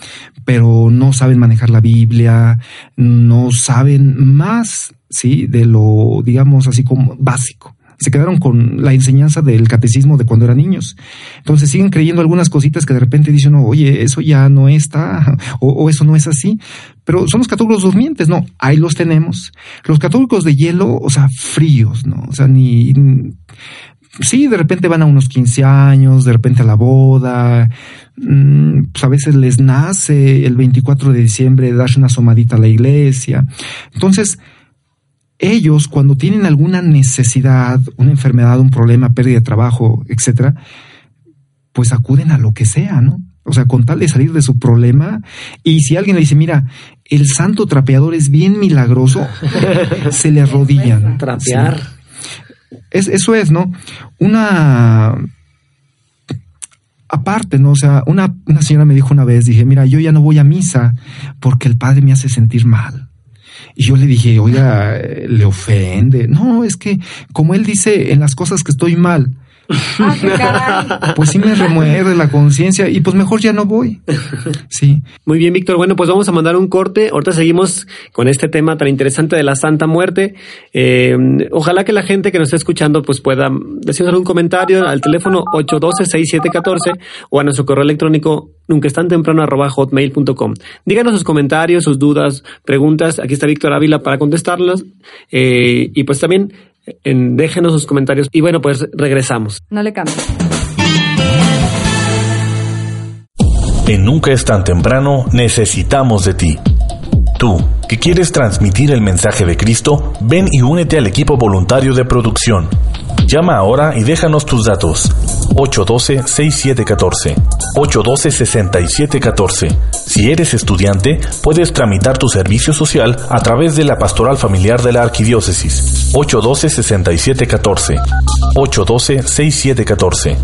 pero no saben manejar la Biblia, no saben más, sí, de lo, digamos, así como básico. Se quedaron con la enseñanza del catecismo de cuando eran niños. Entonces siguen creyendo algunas cositas que de repente dicen, oye, eso ya no está, o, o eso no es así. Pero son los católicos durmientes, no, ahí los tenemos. Los católicos de hielo, o sea, fríos, ¿no? O sea, ni, sí, de repente van a unos 15 años, de repente a la boda, mm, pues a veces les nace el 24 de diciembre darse una somadita a la iglesia. Entonces, ellos cuando tienen alguna necesidad, una enfermedad, un problema, pérdida de trabajo, etcétera, pues acuden a lo que sea, ¿no? O sea, con tal de salir de su problema. Y si alguien le dice, mira, el santo trapeador es bien milagroso, se le arrodillan. Trapear. Es, eso es, ¿no? Una aparte, ¿no? O sea, una, una, señora me dijo una vez, dije, mira, yo ya no voy a misa porque el padre me hace sentir mal. Y yo le dije, oiga, le ofende. No, es que como él dice en las cosas que estoy mal, Ah, pues sí me remuerde la conciencia y pues mejor ya no voy. Sí. Muy bien, Víctor. Bueno, pues vamos a mandar un corte. Ahorita seguimos con este tema tan interesante de la Santa Muerte. Eh, ojalá que la gente que nos esté escuchando pues pueda decirnos algún comentario al teléfono 812-6714 o a nuestro correo electrónico nunca es tan temprano arroba hotmail.com. Díganos sus comentarios, sus dudas, preguntas. Aquí está Víctor Ávila para contestarlos. Eh, y pues también en, déjenos sus comentarios y bueno, pues regresamos. No le cambio. En Nunca es tan temprano necesitamos de ti. Tú, que quieres transmitir el mensaje de Cristo, ven y únete al equipo voluntario de producción. Llama ahora y déjanos tus datos. 812-6714. 812-6714. Si eres estudiante, puedes tramitar tu servicio social a través de la Pastoral Familiar de la Arquidiócesis. 812-6714. 812-6714.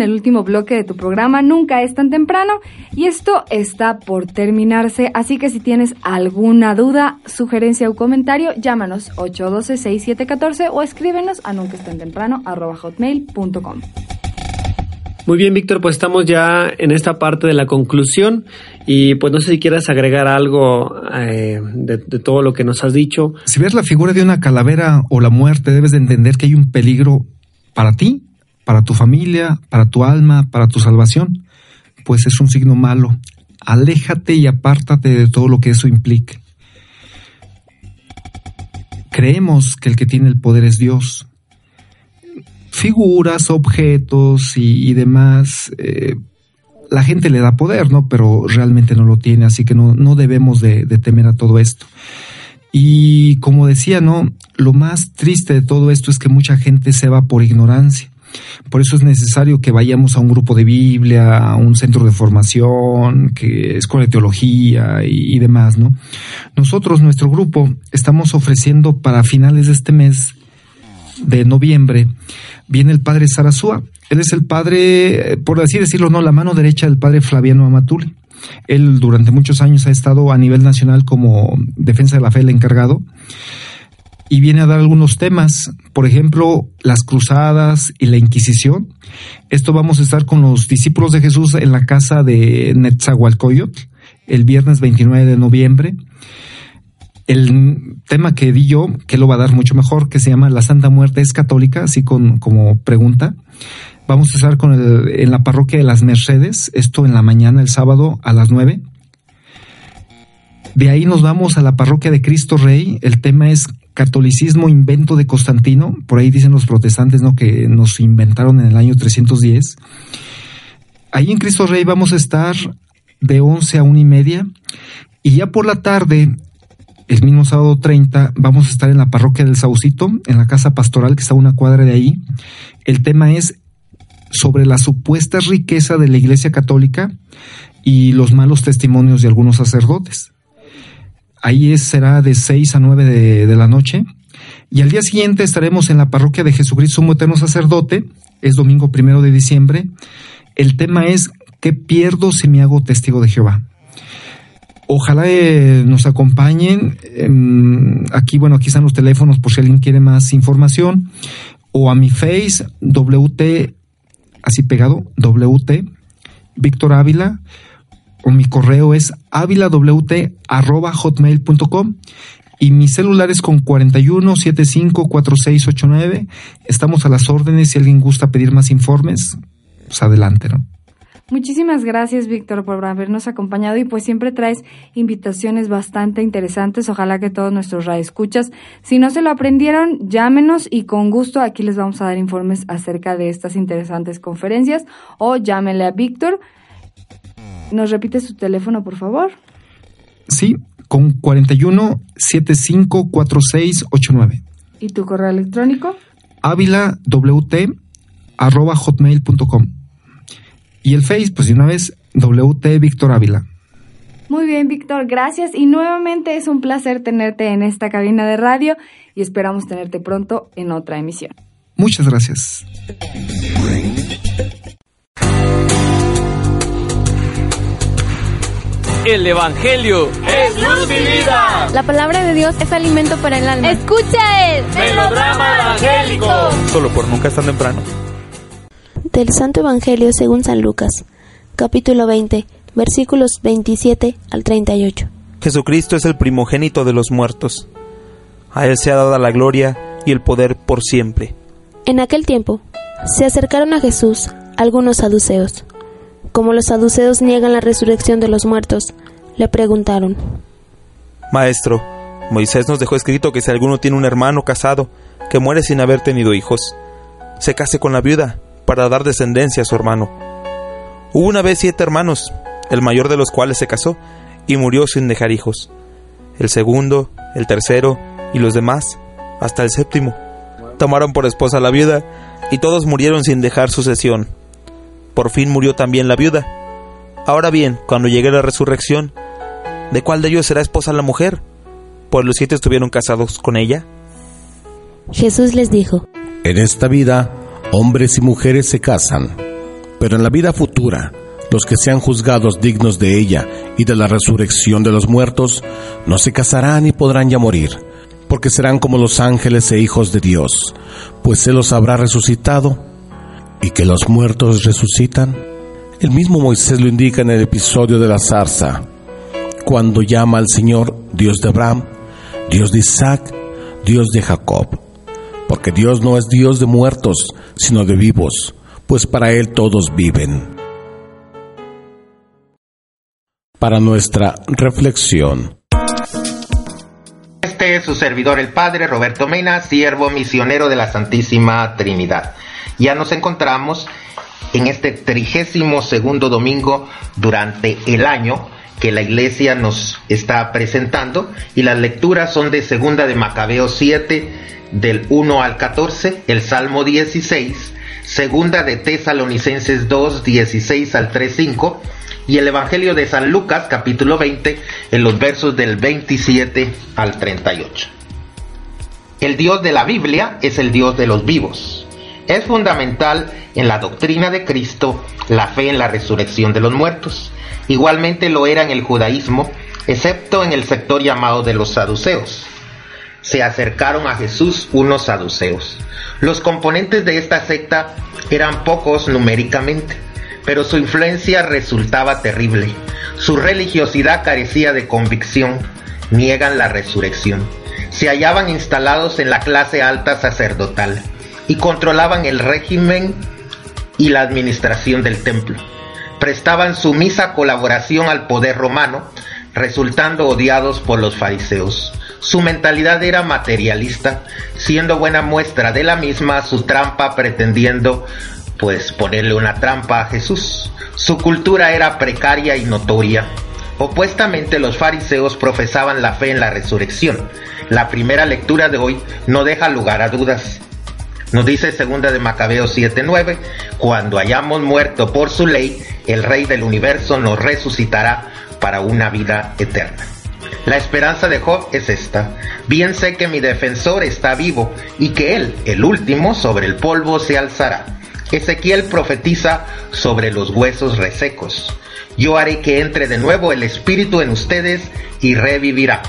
En el último bloque de tu programa Nunca es tan temprano y esto está por terminarse, así que si tienes alguna duda, sugerencia o comentario, llámanos 812-6714 o escríbenos a nunca es tan temprano hotmail.com. Muy bien, Víctor, pues estamos ya en esta parte de la conclusión y pues no sé si quieras agregar algo eh, de, de, todo lo que nos has dicho. Si ves la figura de una calavera o la muerte, debes de entender que hay un peligro para ti para tu familia, para tu alma, para tu salvación, pues es un signo malo. Aléjate y apártate de todo lo que eso implique. Creemos que el que tiene el poder es Dios. Figuras, objetos y, demás, eh, la gente le da poder, ¿no? Pero realmente no lo tiene, así que no, no debemos de, de temer a todo esto. Y como decía, ¿no? Lo más triste de todo esto es que mucha gente se va por ignorancia. Por eso es necesario que vayamos a un grupo de Biblia, a un centro de formación, que escuela de teología y, y demás, ¿no? Nosotros, nuestro grupo, estamos ofreciendo para finales de este mes de noviembre, viene el padre Sarazúa. Él es el padre, por así decirlo, no, la mano derecha del padre Flaviano Amatuli. Él durante muchos años ha estado a nivel nacional como defensa de la fe el encargado y viene a dar algunos temas, por ejemplo, las cruzadas y la Inquisición. Esto vamos a estar con los discípulos de Jesús en la casa de Netzahualcoyotl, el viernes 29 de noviembre. El tema que di yo, que lo va a dar mucho mejor, que se llama La Santa Muerte es católica, así con, como pregunta. Vamos a estar con en la parroquia de las Mercedes, esto en la mañana, el sábado a las 9. De ahí nos vamos a la parroquia de Cristo Rey. El tema es catolicismo invento de Constantino. Por ahí dicen los protestantes ¿no? que nos inventaron en el año 310. Ahí en Cristo Rey vamos a estar de 11 a 1 y media. Y ya por la tarde, el mismo sábado 30, vamos a estar en la parroquia del Saucito, en la casa pastoral que está a una cuadra de ahí. El tema es sobre la supuesta riqueza de la Iglesia Católica y los malos testimonios de algunos sacerdotes. Ahí será de 6 a 9 de, de, la noche. Y al día siguiente estaremos en la parroquia de Jesucristo Sumo Eterno Sacerdote. Es domingo primero de diciembre. El tema es ¿qué pierdo si me hago testigo de Jehová? Ojalá eh, nos acompañen. Eh, aquí, bueno, aquí están los teléfonos por si alguien quiere más información. O a mi face, WT, así pegado, WT, Víctor Ávila. O mi correo es avilawt.hotmail.com y mi celular es con 41 75 4689. Estamos a las órdenes si alguien gusta pedir más informes, pues adelante, ¿no? Muchísimas gracias, Víctor, por habernos acompañado y pues siempre traes invitaciones bastante interesantes. Ojalá que todos nuestros radioescuchas, si no se lo aprendieron, llámenos y con gusto aquí les vamos a dar informes acerca de estas interesantes conferencias o llámenle a Víctor. ¿Nos repite su teléfono, por favor? Sí, con 41 75 4689. ¿Y tu correo electrónico? arroba hotmail.com. Y el Face, pues de una vez, WT Víctor Ávila. Muy bien, Víctor, gracias. Y nuevamente es un placer tenerte en esta cabina de radio y esperamos tenerte pronto en otra emisión. Muchas gracias. El Evangelio es luz y vida. La palabra de Dios es alimento para el alma. Escucha el melodrama evangélico. Solo por nunca es tan temprano. Del Santo Evangelio según San Lucas, capítulo 20, versículos 27 al 38. Jesucristo es el primogénito de los muertos. A Él se ha dado la gloria y el poder por siempre. En aquel tiempo, se acercaron a Jesús algunos saduceos. Como los saduceos niegan la resurrección de los muertos, le preguntaron, Maestro, Moisés nos dejó escrito que si alguno tiene un hermano casado que muere sin haber tenido hijos, se case con la viuda para dar descendencia a su hermano. Hubo una vez siete hermanos, el mayor de los cuales se casó y murió sin dejar hijos. El segundo, el tercero y los demás, hasta el séptimo, tomaron por esposa a la viuda y todos murieron sin dejar sucesión. Por fin murió también la viuda. Ahora bien, cuando llegue la resurrección, ¿de cuál de ellos será esposa la mujer? Pues los siete estuvieron casados con ella. Jesús les dijo, En esta vida hombres y mujeres se casan, pero en la vida futura, los que sean juzgados dignos de ella y de la resurrección de los muertos, no se casarán y podrán ya morir, porque serán como los ángeles e hijos de Dios, pues se los habrá resucitado, y que los muertos resucitan. El mismo Moisés lo indica en el episodio de la zarza, cuando llama al Señor Dios de Abraham, Dios de Isaac, Dios de Jacob porque Dios no es Dios de muertos, sino de vivos, pues para Él todos viven. Para nuestra reflexión. Este es su servidor el Padre Roberto Mena, siervo misionero de la Santísima Trinidad. Ya nos encontramos en este trigésimo segundo domingo durante el año que la iglesia nos está presentando y las lecturas son de segunda de Macabeo 7 del 1 al 14, el Salmo 16, segunda de Tesalonicenses 2, 16 al 3, 5, y el Evangelio de San Lucas, capítulo 20, en los versos del 27 al 38. El Dios de la Biblia es el Dios de los vivos. Es fundamental en la doctrina de Cristo la fe en la resurrección de los muertos. Igualmente lo era en el judaísmo, excepto en el sector llamado de los saduceos se acercaron a Jesús unos saduceos. Los componentes de esta secta eran pocos numéricamente, pero su influencia resultaba terrible. Su religiosidad carecía de convicción, niegan la resurrección. Se hallaban instalados en la clase alta sacerdotal y controlaban el régimen y la administración del templo. Prestaban sumisa colaboración al poder romano, resultando odiados por los fariseos. Su mentalidad era materialista, siendo buena muestra de la misma su trampa pretendiendo pues ponerle una trampa a Jesús. Su cultura era precaria y notoria. Opuestamente los fariseos profesaban la fe en la resurrección. La primera lectura de hoy no deja lugar a dudas. Nos dice segunda de Macabeos 7:9, cuando hayamos muerto por su ley, el rey del universo nos resucitará para una vida eterna. La esperanza de Job es esta. Bien sé que mi defensor está vivo y que él, el último, sobre el polvo se alzará. Ezequiel profetiza sobre los huesos resecos. Yo haré que entre de nuevo el espíritu en ustedes y revivirá.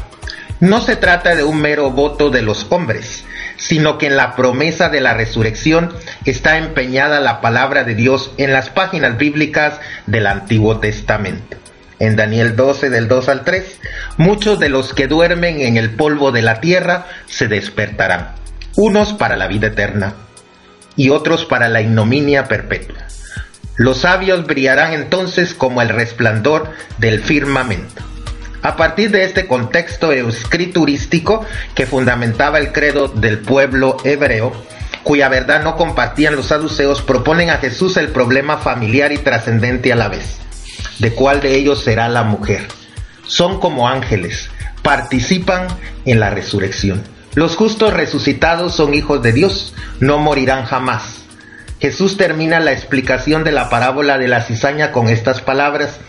No se trata de un mero voto de los hombres, sino que en la promesa de la resurrección está empeñada la palabra de Dios en las páginas bíblicas del Antiguo Testamento. En Daniel 12 del 2 al 3, muchos de los que duermen en el polvo de la tierra se despertarán, unos para la vida eterna y otros para la ignominia perpetua. Los sabios brillarán entonces como el resplandor del firmamento. A partir de este contexto escriturístico que fundamentaba el credo del pueblo hebreo, cuya verdad no compartían los saduceos, proponen a Jesús el problema familiar y trascendente a la vez. ¿De cuál de ellos será la mujer? Son como ángeles, participan en la resurrección. Los justos resucitados son hijos de Dios, no morirán jamás. Jesús termina la explicación de la parábola de la cizaña con estas palabras.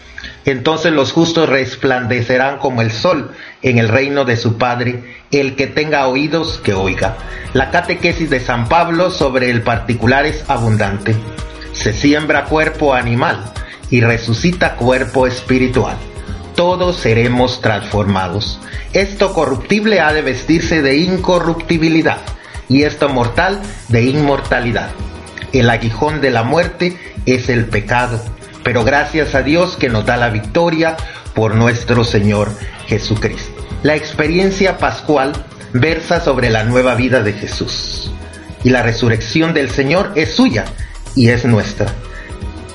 Entonces los justos resplandecerán como el sol en el reino de su Padre. El que tenga oídos, que oiga. La catequesis de San Pablo sobre el particular es abundante. Se siembra cuerpo animal y resucita cuerpo espiritual. Todos seremos transformados. Esto corruptible ha de vestirse de incorruptibilidad y esto mortal de inmortalidad. El aguijón de la muerte es el pecado pero gracias a Dios que nos da la victoria por nuestro Señor Jesucristo. La experiencia pascual versa sobre la nueva vida de Jesús y la resurrección del Señor es suya y es nuestra.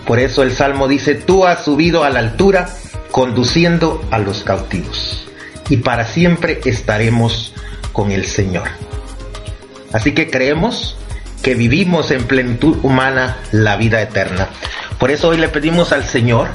Por eso el Salmo dice, tú has subido a la altura conduciendo a los cautivos y para siempre estaremos con el Señor. Así que creemos que vivimos en plenitud humana la vida eterna. Por eso hoy le pedimos al Señor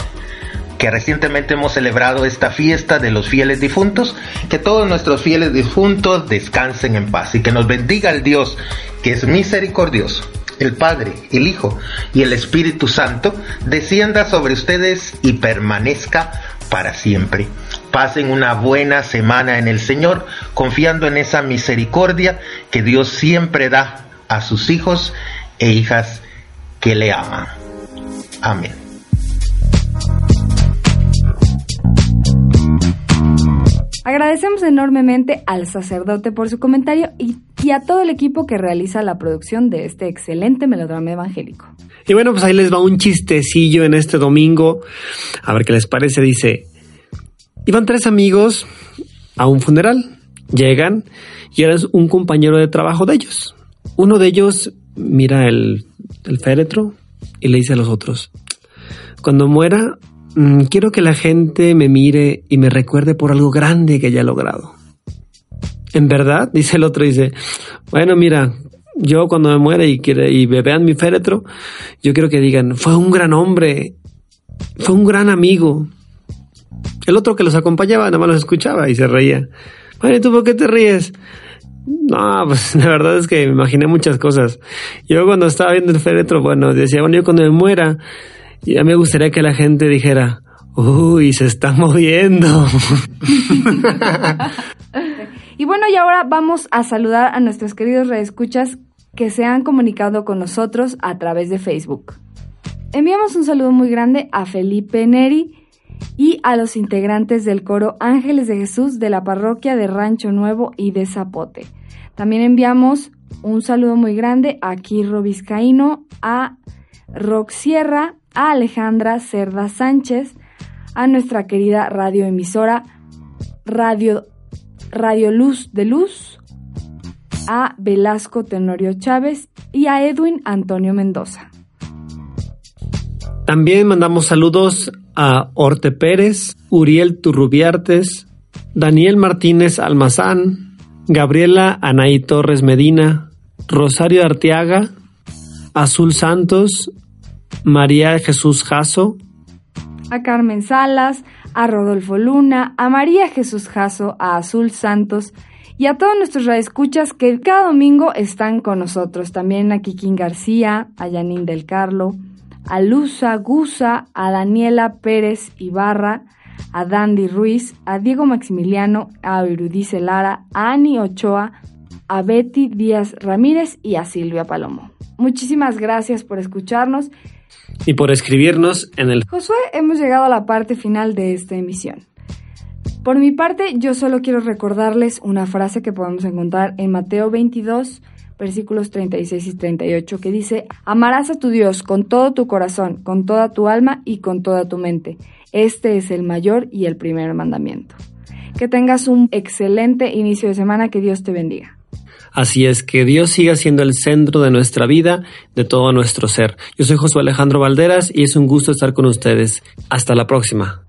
que recientemente hemos celebrado esta fiesta de los fieles difuntos, que todos nuestros fieles difuntos descansen en paz y que nos bendiga el Dios que es misericordioso, el Padre, el Hijo y el Espíritu Santo, descienda sobre ustedes y permanezca para siempre. Pasen una buena semana en el Señor, confiando en esa misericordia que Dios siempre da a sus hijos e hijas que le aman. Amén. Agradecemos enormemente al sacerdote por su comentario y, a todo el equipo que realiza la producción de este excelente melodrama evangélico. Y bueno, pues ahí les va un chistecillo en este domingo. A ver qué les parece. Dice, iban tres amigos a un funeral. Llegan y eres un compañero de trabajo de ellos. Uno de ellos mira el, féretro y le dice a los otros, cuando muera, mm, quiero que la gente me mire y me recuerde por algo grande que haya logrado. ¿En verdad? Dice el otro, dice, bueno, mira, yo cuando me muera y, y vean mi féretro, yo quiero que digan, fue un gran hombre, fue un gran amigo. El otro que los acompañaba nada más los escuchaba y se reía. Bueno, ¿y tú por qué te ríes? No, pues la verdad es que me imaginé muchas cosas. Yo cuando estaba viendo el féretro, bueno, decía, bueno, yo cuando me muera, ya me gustaría que la gente dijera, uy, se está moviendo. y bueno, y ahora vamos a saludar a nuestros queridos reescuchas que se han comunicado con nosotros a través de Facebook. Enviamos un saludo muy grande a Felipe Neri y a los integrantes del coro Ángeles de Jesús de la parroquia de Rancho Nuevo y de Zapote. También enviamos un saludo muy grande a Quirro Vizcaíno, a Rox Sierra, a Alejandra Cerda Sánchez, a nuestra querida radioemisora Radio, Radio Luz de Luz, a Velasco Tenorio Chávez y a Edwin Antonio Mendoza. También mandamos saludos a Orte Pérez, Uriel Turrubiartes, Daniel Martínez Almazán, Gabriela Anaí Torres Medina, Rosario Arteaga, Azul Santos, María Jesús Jasso, a Carmen Salas, a Rodolfo Luna, a María Jesús Jasso, a Azul Santos y a todos nuestros radioescuchas que cada domingo están con nosotros. También a Kikín García, a Yanin del Carlo, a Luza Gusa, a Daniela Pérez Ibarra, a Dandy Ruiz, a Diego Maximiliano, a Eurudice Lara, a Ani Ochoa, a Betty Díaz Ramírez y a Silvia Palomo. Muchísimas gracias por escucharnos. Y por escribirnos en el... Josué, hemos llegado a la parte final de esta emisión. Por mi parte, yo solo quiero recordarles una frase que podemos encontrar en Mateo 22, versículos 36 y 38, que dice, amarás a tu Dios con todo tu corazón, con toda tu alma y con toda tu mente. Este es el mayor y el primer mandamiento. Que tengas un excelente inicio de semana, que Dios te bendiga. Así es, que Dios siga siendo el centro de nuestra vida, de todo nuestro ser. Yo soy Josué Alejandro Valderas y es un gusto estar con ustedes. Hasta la próxima.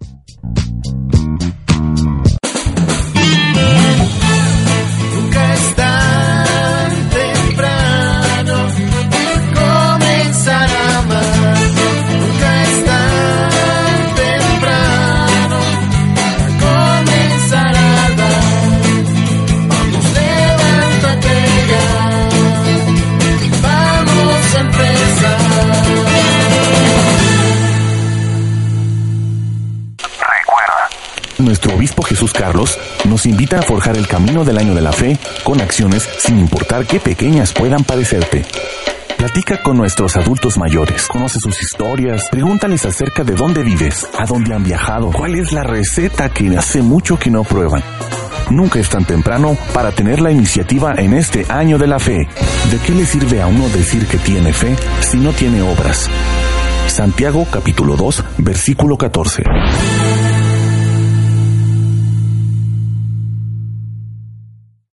Nuestro obispo Jesús Carlos nos invita a forjar el camino del año de la fe con acciones sin importar qué pequeñas puedan parecerte. Platica con nuestros adultos mayores, conoce sus historias, pregúntales acerca de dónde vives, a dónde han viajado, cuál es la receta que hace mucho que no prueban. Nunca es tan temprano para tener la iniciativa en este año de la fe. ¿De qué le sirve a uno decir que tiene fe si no tiene obras? Santiago capítulo 2 versículo 14.